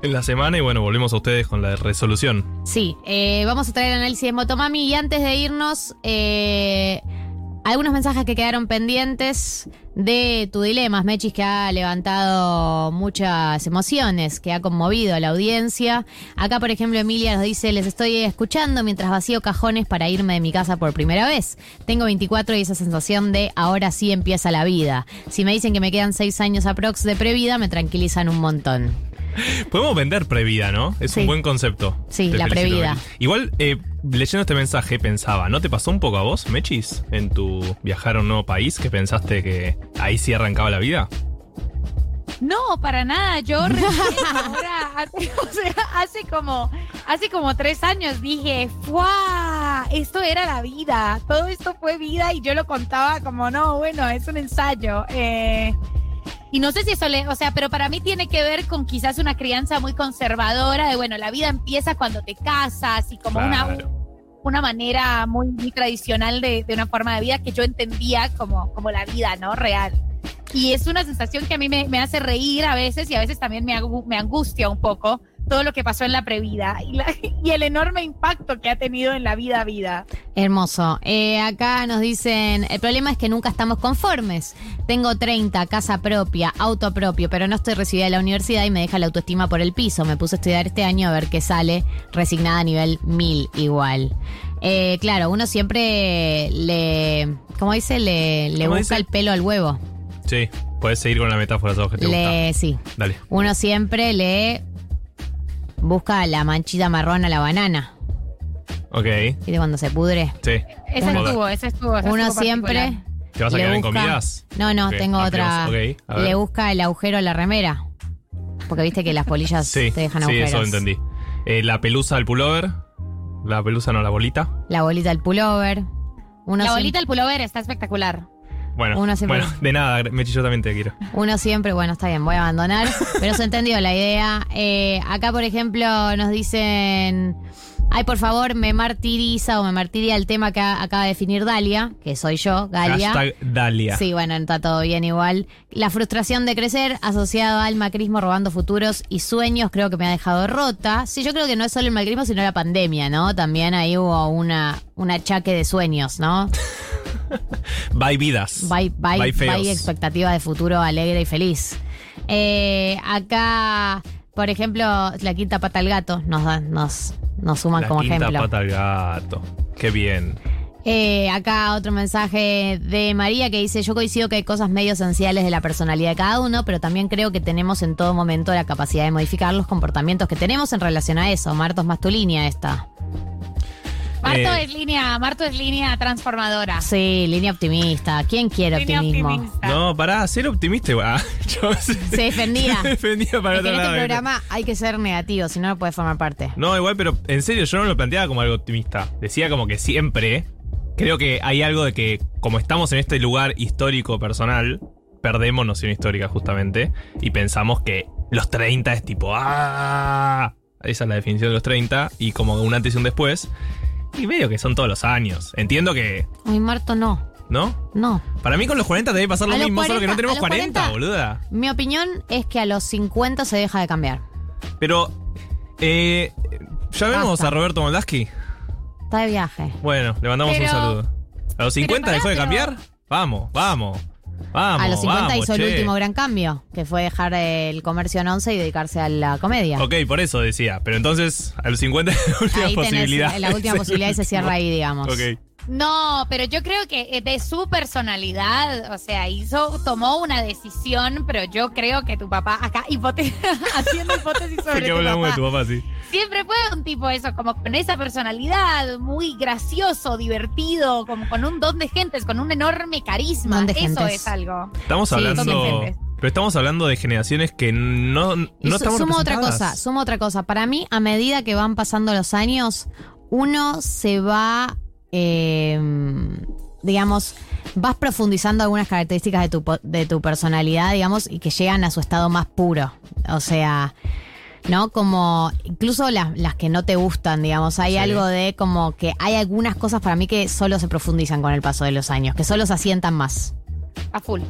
Speaker 3: En la semana y bueno, volvemos a ustedes con la resolución.
Speaker 1: Sí, eh, vamos a traer el análisis de Motomami y antes de irnos, eh, algunos mensajes que quedaron pendientes de tu dilemas, Mechis, que ha levantado muchas emociones, que ha conmovido a la audiencia. Acá, por ejemplo, Emilia nos dice, les estoy escuchando mientras vacío cajones para irme de mi casa por primera vez. Tengo 24 y esa sensación de ahora sí empieza la vida. Si me dicen que me quedan 6 años aprox de previda, me tranquilizan un montón. [LAUGHS]
Speaker 3: Podemos vender previda, ¿no? Es un buen concepto.
Speaker 1: Sí,
Speaker 3: Te
Speaker 1: la
Speaker 3: felicito,
Speaker 1: previda.
Speaker 3: Igual, eh, leyendo este mensaje, pensaba, ¿no te pasó un poco a vos, Mechis, en tu viajar a un nuevo país, que pensaste que ahí sí arrancaba la vida?
Speaker 5: No, para nada. Yo [LAUGHS] recién ahora, hace, o sea, hace como, hace como tres años dije, ¡fuah! Esto era la vida. Todo esto fue vida y yo lo contaba como, no, bueno, es un ensayo. Eh, y no sé si eso le, o sea, pero para mí tiene que ver con quizás una crianza muy conservadora de, bueno, la vida empieza cuando te casas y como una, una manera muy, muy tradicional de, de una forma de vida que yo entendía como, como la vida, ¿no? Real. Y es una sensación que a mí me, me hace reír a veces y a veces también me, me angustia un poco todo lo que pasó en la previda y, la- [LAUGHS] y el enorme impacto que ha tenido en la vida vida.
Speaker 1: Hermoso. Eh, acá nos dicen, el problema es que nunca estamos conformes. Tengo 30, casa propia, auto propio, pero no estoy recibida de la universidad y me deja la autoestima por el piso. Me puse a estudiar este año a ver qué sale, resignada a nivel 1000 igual. Eh, claro, uno siempre le, ¿cómo dice? Le, le
Speaker 3: ¿Cómo
Speaker 1: busca
Speaker 3: dice?
Speaker 1: el pelo al huevo.
Speaker 3: Sí, puedes seguir con la metáfora, sabes que te
Speaker 1: Le,
Speaker 3: gusta.
Speaker 1: sí.
Speaker 3: Dale.
Speaker 1: Uno siempre le busca la manchita marrón a la banana.
Speaker 3: Ok,
Speaker 1: ¿Viste cuando se pudre?
Speaker 3: sí.
Speaker 5: Esa
Speaker 3: Joder.
Speaker 5: estuvo, esa estuvo.
Speaker 1: Uno
Speaker 5: estuvo
Speaker 1: siempre
Speaker 5: particular.
Speaker 3: ¿Te vas a
Speaker 1: le
Speaker 3: quedar en
Speaker 1: busca-
Speaker 3: comidas?
Speaker 1: No, no,
Speaker 3: Ok,
Speaker 1: tengo otra.
Speaker 3: ampliamos. Ok, a ver.
Speaker 1: le busca el agujero a la remera. Porque viste que las polillas
Speaker 3: Sí,
Speaker 1: te dejan
Speaker 3: sí,
Speaker 1: agujeros.
Speaker 3: eso entendí. Eh, la pelusa del pullover. La pelusa no, la bolita.
Speaker 1: La bolita del pullover. Uno,
Speaker 5: La bolita del pullover está espectacular.
Speaker 3: Bueno,
Speaker 1: Uno siempre-
Speaker 3: bueno, de nada, Mechi, yo también te quiero.
Speaker 1: uno siempre, bueno, está bien, voy a abandonar. pero se entendió la idea. Eh, acá, por ejemplo, nos dicen. Ay, por favor, me martiriza o me martiria el tema que acaba de definir Dalia, que soy yo, Galia.
Speaker 3: Hashtag Dalia.
Speaker 1: Sí, bueno, está todo bien igual. La frustración de crecer asociado al macrismo robando futuros y sueños creo que me ha dejado rota. Sí, yo creo que no es solo el macrismo, sino la pandemia, ¿no? También ahí hubo una, un achaque de sueños, ¿no? [LAUGHS]
Speaker 3: Bye vidas.
Speaker 1: Bye, bye,
Speaker 3: Bye feos.
Speaker 1: bye expectativa de futuro alegre y feliz. Eh, acá, por ejemplo, la quinta pata al gato nos, da- nos, nos suman
Speaker 3: La
Speaker 1: como
Speaker 3: quinta
Speaker 1: ejemplo.
Speaker 3: pata al gato. Qué bien.
Speaker 1: Eh, acá otro mensaje de María que dice, yo coincido que hay cosas medio esenciales de la personalidad de cada uno, pero también creo que tenemos en todo momento la capacidad de modificar los comportamientos que tenemos en relación a eso. Marto es más tu línea esta.
Speaker 5: Marto
Speaker 3: Eh.
Speaker 5: es línea, Marto es línea transformadora.
Speaker 1: Sí, línea optimista. ¿Quién quiere
Speaker 5: Línea
Speaker 1: optimismo?
Speaker 5: optimista.
Speaker 3: No, pará, ser optimista igual. [LAUGHS]
Speaker 1: Se defendía.
Speaker 3: Se defendía para
Speaker 1: Es que en este programa hay que ser negativo, si no, no puede formar parte.
Speaker 3: No, igual, pero en serio, yo no lo planteaba como algo optimista. Decía como que siempre creo que hay algo de que, como estamos en este lugar histórico personal, perdemos noción histórica justamente y pensamos que los 30 es tipo, ¡ah! Esa es la definición de los 30 y como un antes y un después. Y medio que son todos los años. Entiendo que,
Speaker 1: Ay, Marto, no.
Speaker 3: ¿no?
Speaker 1: No.
Speaker 3: Para mí con los 40 debe pasar lo
Speaker 1: A
Speaker 3: mismo, solo que no
Speaker 1: 40,
Speaker 3: tenemos
Speaker 1: a los
Speaker 3: 40,
Speaker 1: 40.
Speaker 3: boluda.
Speaker 1: Mi opinión es que a los 50 se deja de cambiar.
Speaker 3: Pero, eh, llamemos
Speaker 1: Basta.
Speaker 3: a Roberto Moldaski.
Speaker 1: Está de viaje.
Speaker 3: Bueno, le mandamos
Speaker 1: Pero-
Speaker 3: un saludo. ¿A los 50
Speaker 1: pará,
Speaker 3: dejó de
Speaker 1: pero-
Speaker 3: cambiar? Vamos, vamos. Vamos.
Speaker 1: a los 50
Speaker 3: vamos,
Speaker 1: hizo el último gran cambio, que fue dejar el comercio en 11 y dedicarse a la comedia.
Speaker 3: Ok, por eso decía. Pero entonces, a los 50 es [LAUGHS] la última
Speaker 1: Ahí tenés
Speaker 3: posibilidad.
Speaker 1: la última [LAUGHS] posibilidad y se cierra ahí, digamos.
Speaker 3: Ok.
Speaker 5: No, pero yo creo que eh, de su personalidad, o sea, hizo, tomó una decisión, pero yo creo que tu papá, acá hipote- [LAUGHS] haciendo hipótesis sobre tu papá,
Speaker 3: de tu papá, sí.
Speaker 5: siempre fue un tipo eso, como con esa personalidad, muy gracioso, divertido, como con un don de gentes, con un enorme carisma.
Speaker 1: Don de
Speaker 5: eso
Speaker 1: gentes.
Speaker 5: es algo.
Speaker 3: Estamos hablando. Pero estamos hablando de generaciones que no, no
Speaker 1: Y
Speaker 3: estamos
Speaker 1: sumo otra cosa, sumo otra cosa. Para mí, a medida que van pasando los años, uno se va, eh, digamos, vas profundizando algunas características de tu, de tu personalidad, digamos, y que llegan a su estado más puro. O sea, ¿no? Como incluso las, las que no te gustan, digamos, hay
Speaker 3: Sí.
Speaker 1: algo de como que hay algunas cosas para mí que solo se profundizan con el paso de los años, que solo se asientan más.
Speaker 5: A full.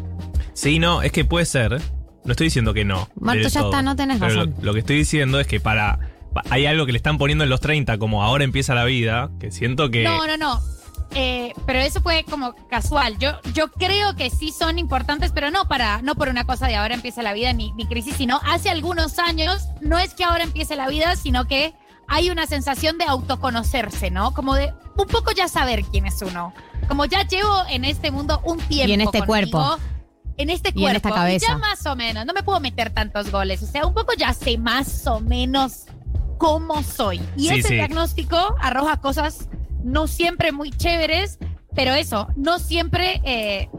Speaker 3: Sí, no, es que puede ser. No estoy diciendo que no.
Speaker 1: Marto, ya
Speaker 3: todo.
Speaker 1: está, no tenés
Speaker 3: Pero
Speaker 1: razón.
Speaker 3: Lo, lo que estoy diciendo es que para. Hay algo que le están poniendo en los 30, como ahora empieza la vida, que siento que.
Speaker 5: No, no, no. Eh, pero eso fue como casual. Yo, yo creo que sí son importantes, pero no para, no por una cosa de ahora empieza la vida ni, ni crisis, sino hace algunos años, no es que ahora empiece la vida, sino que hay una sensación de autoconocerse, ¿no? Como de un poco ya saber quién es uno. Como ya llevo en este mundo un tiempo.
Speaker 1: Y en este
Speaker 5: conmigo,
Speaker 1: cuerpo.
Speaker 5: En este
Speaker 1: Y
Speaker 5: cuerpo.
Speaker 1: en esta cabeza.
Speaker 5: ya más o menos. No me puedo meter tantos goles. O sea, un poco ya sé más o menos cómo soy. Y
Speaker 3: Sí,
Speaker 5: ese
Speaker 3: sí.
Speaker 5: diagnóstico arroja cosas no siempre muy chéveres, pero eso, no siempre eh,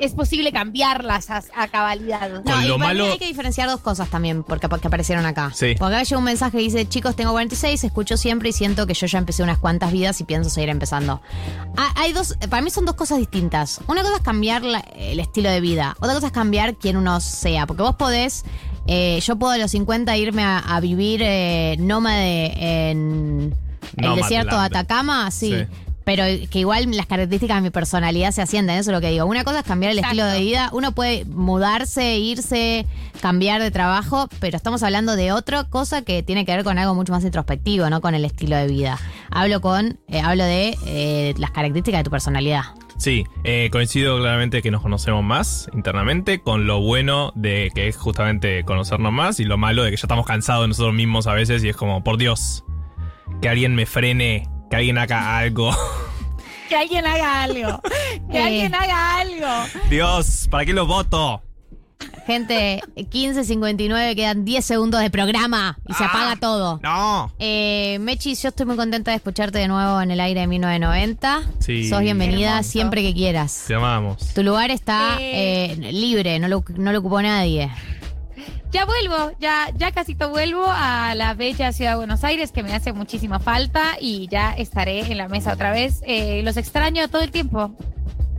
Speaker 5: es posible cambiarlas a, a cabalidad.
Speaker 1: Y
Speaker 3: lo malo-
Speaker 1: hay que diferenciar dos cosas también porque, porque aparecieron acá.
Speaker 3: Sí.
Speaker 1: Porque acá llega un mensaje que dice, chicos, tengo 46, escucho siempre y siento que yo ya empecé unas cuantas vidas y pienso seguir empezando. Ah, Hay dos, para mí son dos cosas distintas. Una cosa es cambiar la- el estilo de vida, otra cosa es cambiar quién uno sea. Porque vos podés, eh, yo puedo a los 50 irme a, a vivir eh, nómade en el
Speaker 3: Nomadland.
Speaker 1: desierto de Atacama, sí.
Speaker 3: Sí.
Speaker 1: Pero que igual las características de mi personalidad se asienten, eso es lo que digo. Una cosa es cambiar el
Speaker 5: Exacto.
Speaker 1: estilo de vida, uno puede mudarse, irse, cambiar de trabajo, pero estamos hablando de otra cosa que tiene que ver con algo mucho más introspectivo, no con el estilo de vida. Hablo con, eh, hablo de eh, las características de tu personalidad.
Speaker 3: Sí, eh, coincido claramente que nos conocemos más internamente, con lo bueno de que es justamente conocernos más y lo malo de que ya estamos cansados de nosotros mismos a veces y es como, por Dios, que alguien me frene, que alguien haga algo. [LAUGHS]
Speaker 5: Que alguien haga algo. Que
Speaker 1: Eh.
Speaker 5: alguien haga algo.
Speaker 3: Dios, ¿para qué lo voto?
Speaker 1: Gente, 15.59, quedan 10 segundos de programa y se
Speaker 3: Ah.
Speaker 1: apaga todo.
Speaker 3: No.
Speaker 1: Eh, Mechis, yo estoy muy contenta de escucharte de nuevo en el aire de 1990.
Speaker 3: Sí.
Speaker 1: Sos bienvenida
Speaker 5: Hermoso.
Speaker 1: siempre que quieras.
Speaker 3: Te amamos.
Speaker 1: Tu lugar está
Speaker 5: Eh.
Speaker 1: eh, libre, no lo, no lo ocupó nadie.
Speaker 5: Ya vuelvo, ya, ya casito vuelvo a la bella ciudad de Buenos Aires, que me hace muchísima falta y ya estaré en la mesa otra vez. Eh, los extraño todo el tiempo.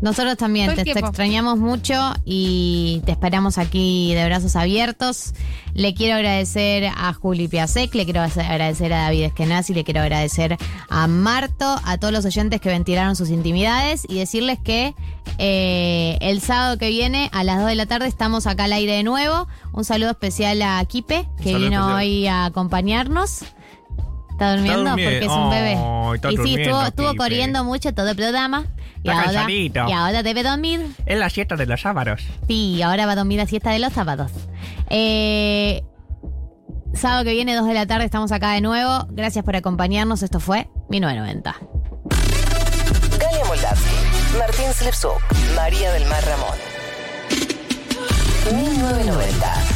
Speaker 1: Nosotros también te, extrañamos mucho y te esperamos aquí de brazos abiertos. Le quiero agradecer a Juli Piasek, le quiero agradecer a David Eskenazi, le quiero agradecer a Marto, a todos los oyentes que ventilaron sus intimidades y decirles que eh, el sábado que viene a las 2 de la tarde estamos acá al aire de nuevo. Un saludo especial a Kipe, que vino
Speaker 3: especial.
Speaker 1: hoy a acompañarnos. ¿Está durmiendo?
Speaker 3: durmiendo.
Speaker 1: Porque es un bebé.
Speaker 3: Está
Speaker 1: y sí, estuvo, estuvo corriendo mucho todo el programa. Y
Speaker 3: Está
Speaker 1: ahora,
Speaker 3: cansadito.
Speaker 1: y ahora debe dormir.
Speaker 3: Es la siesta de los sábados.
Speaker 1: Sí, ahora va a dormir la siesta de los sábados. Eh, sábado que viene, 2 de la tarde, estamos acá de nuevo. Gracias por acompañarnos. Esto fue 1990.
Speaker 2: Galia Slipsuk, María del Mar Ramón. 1990.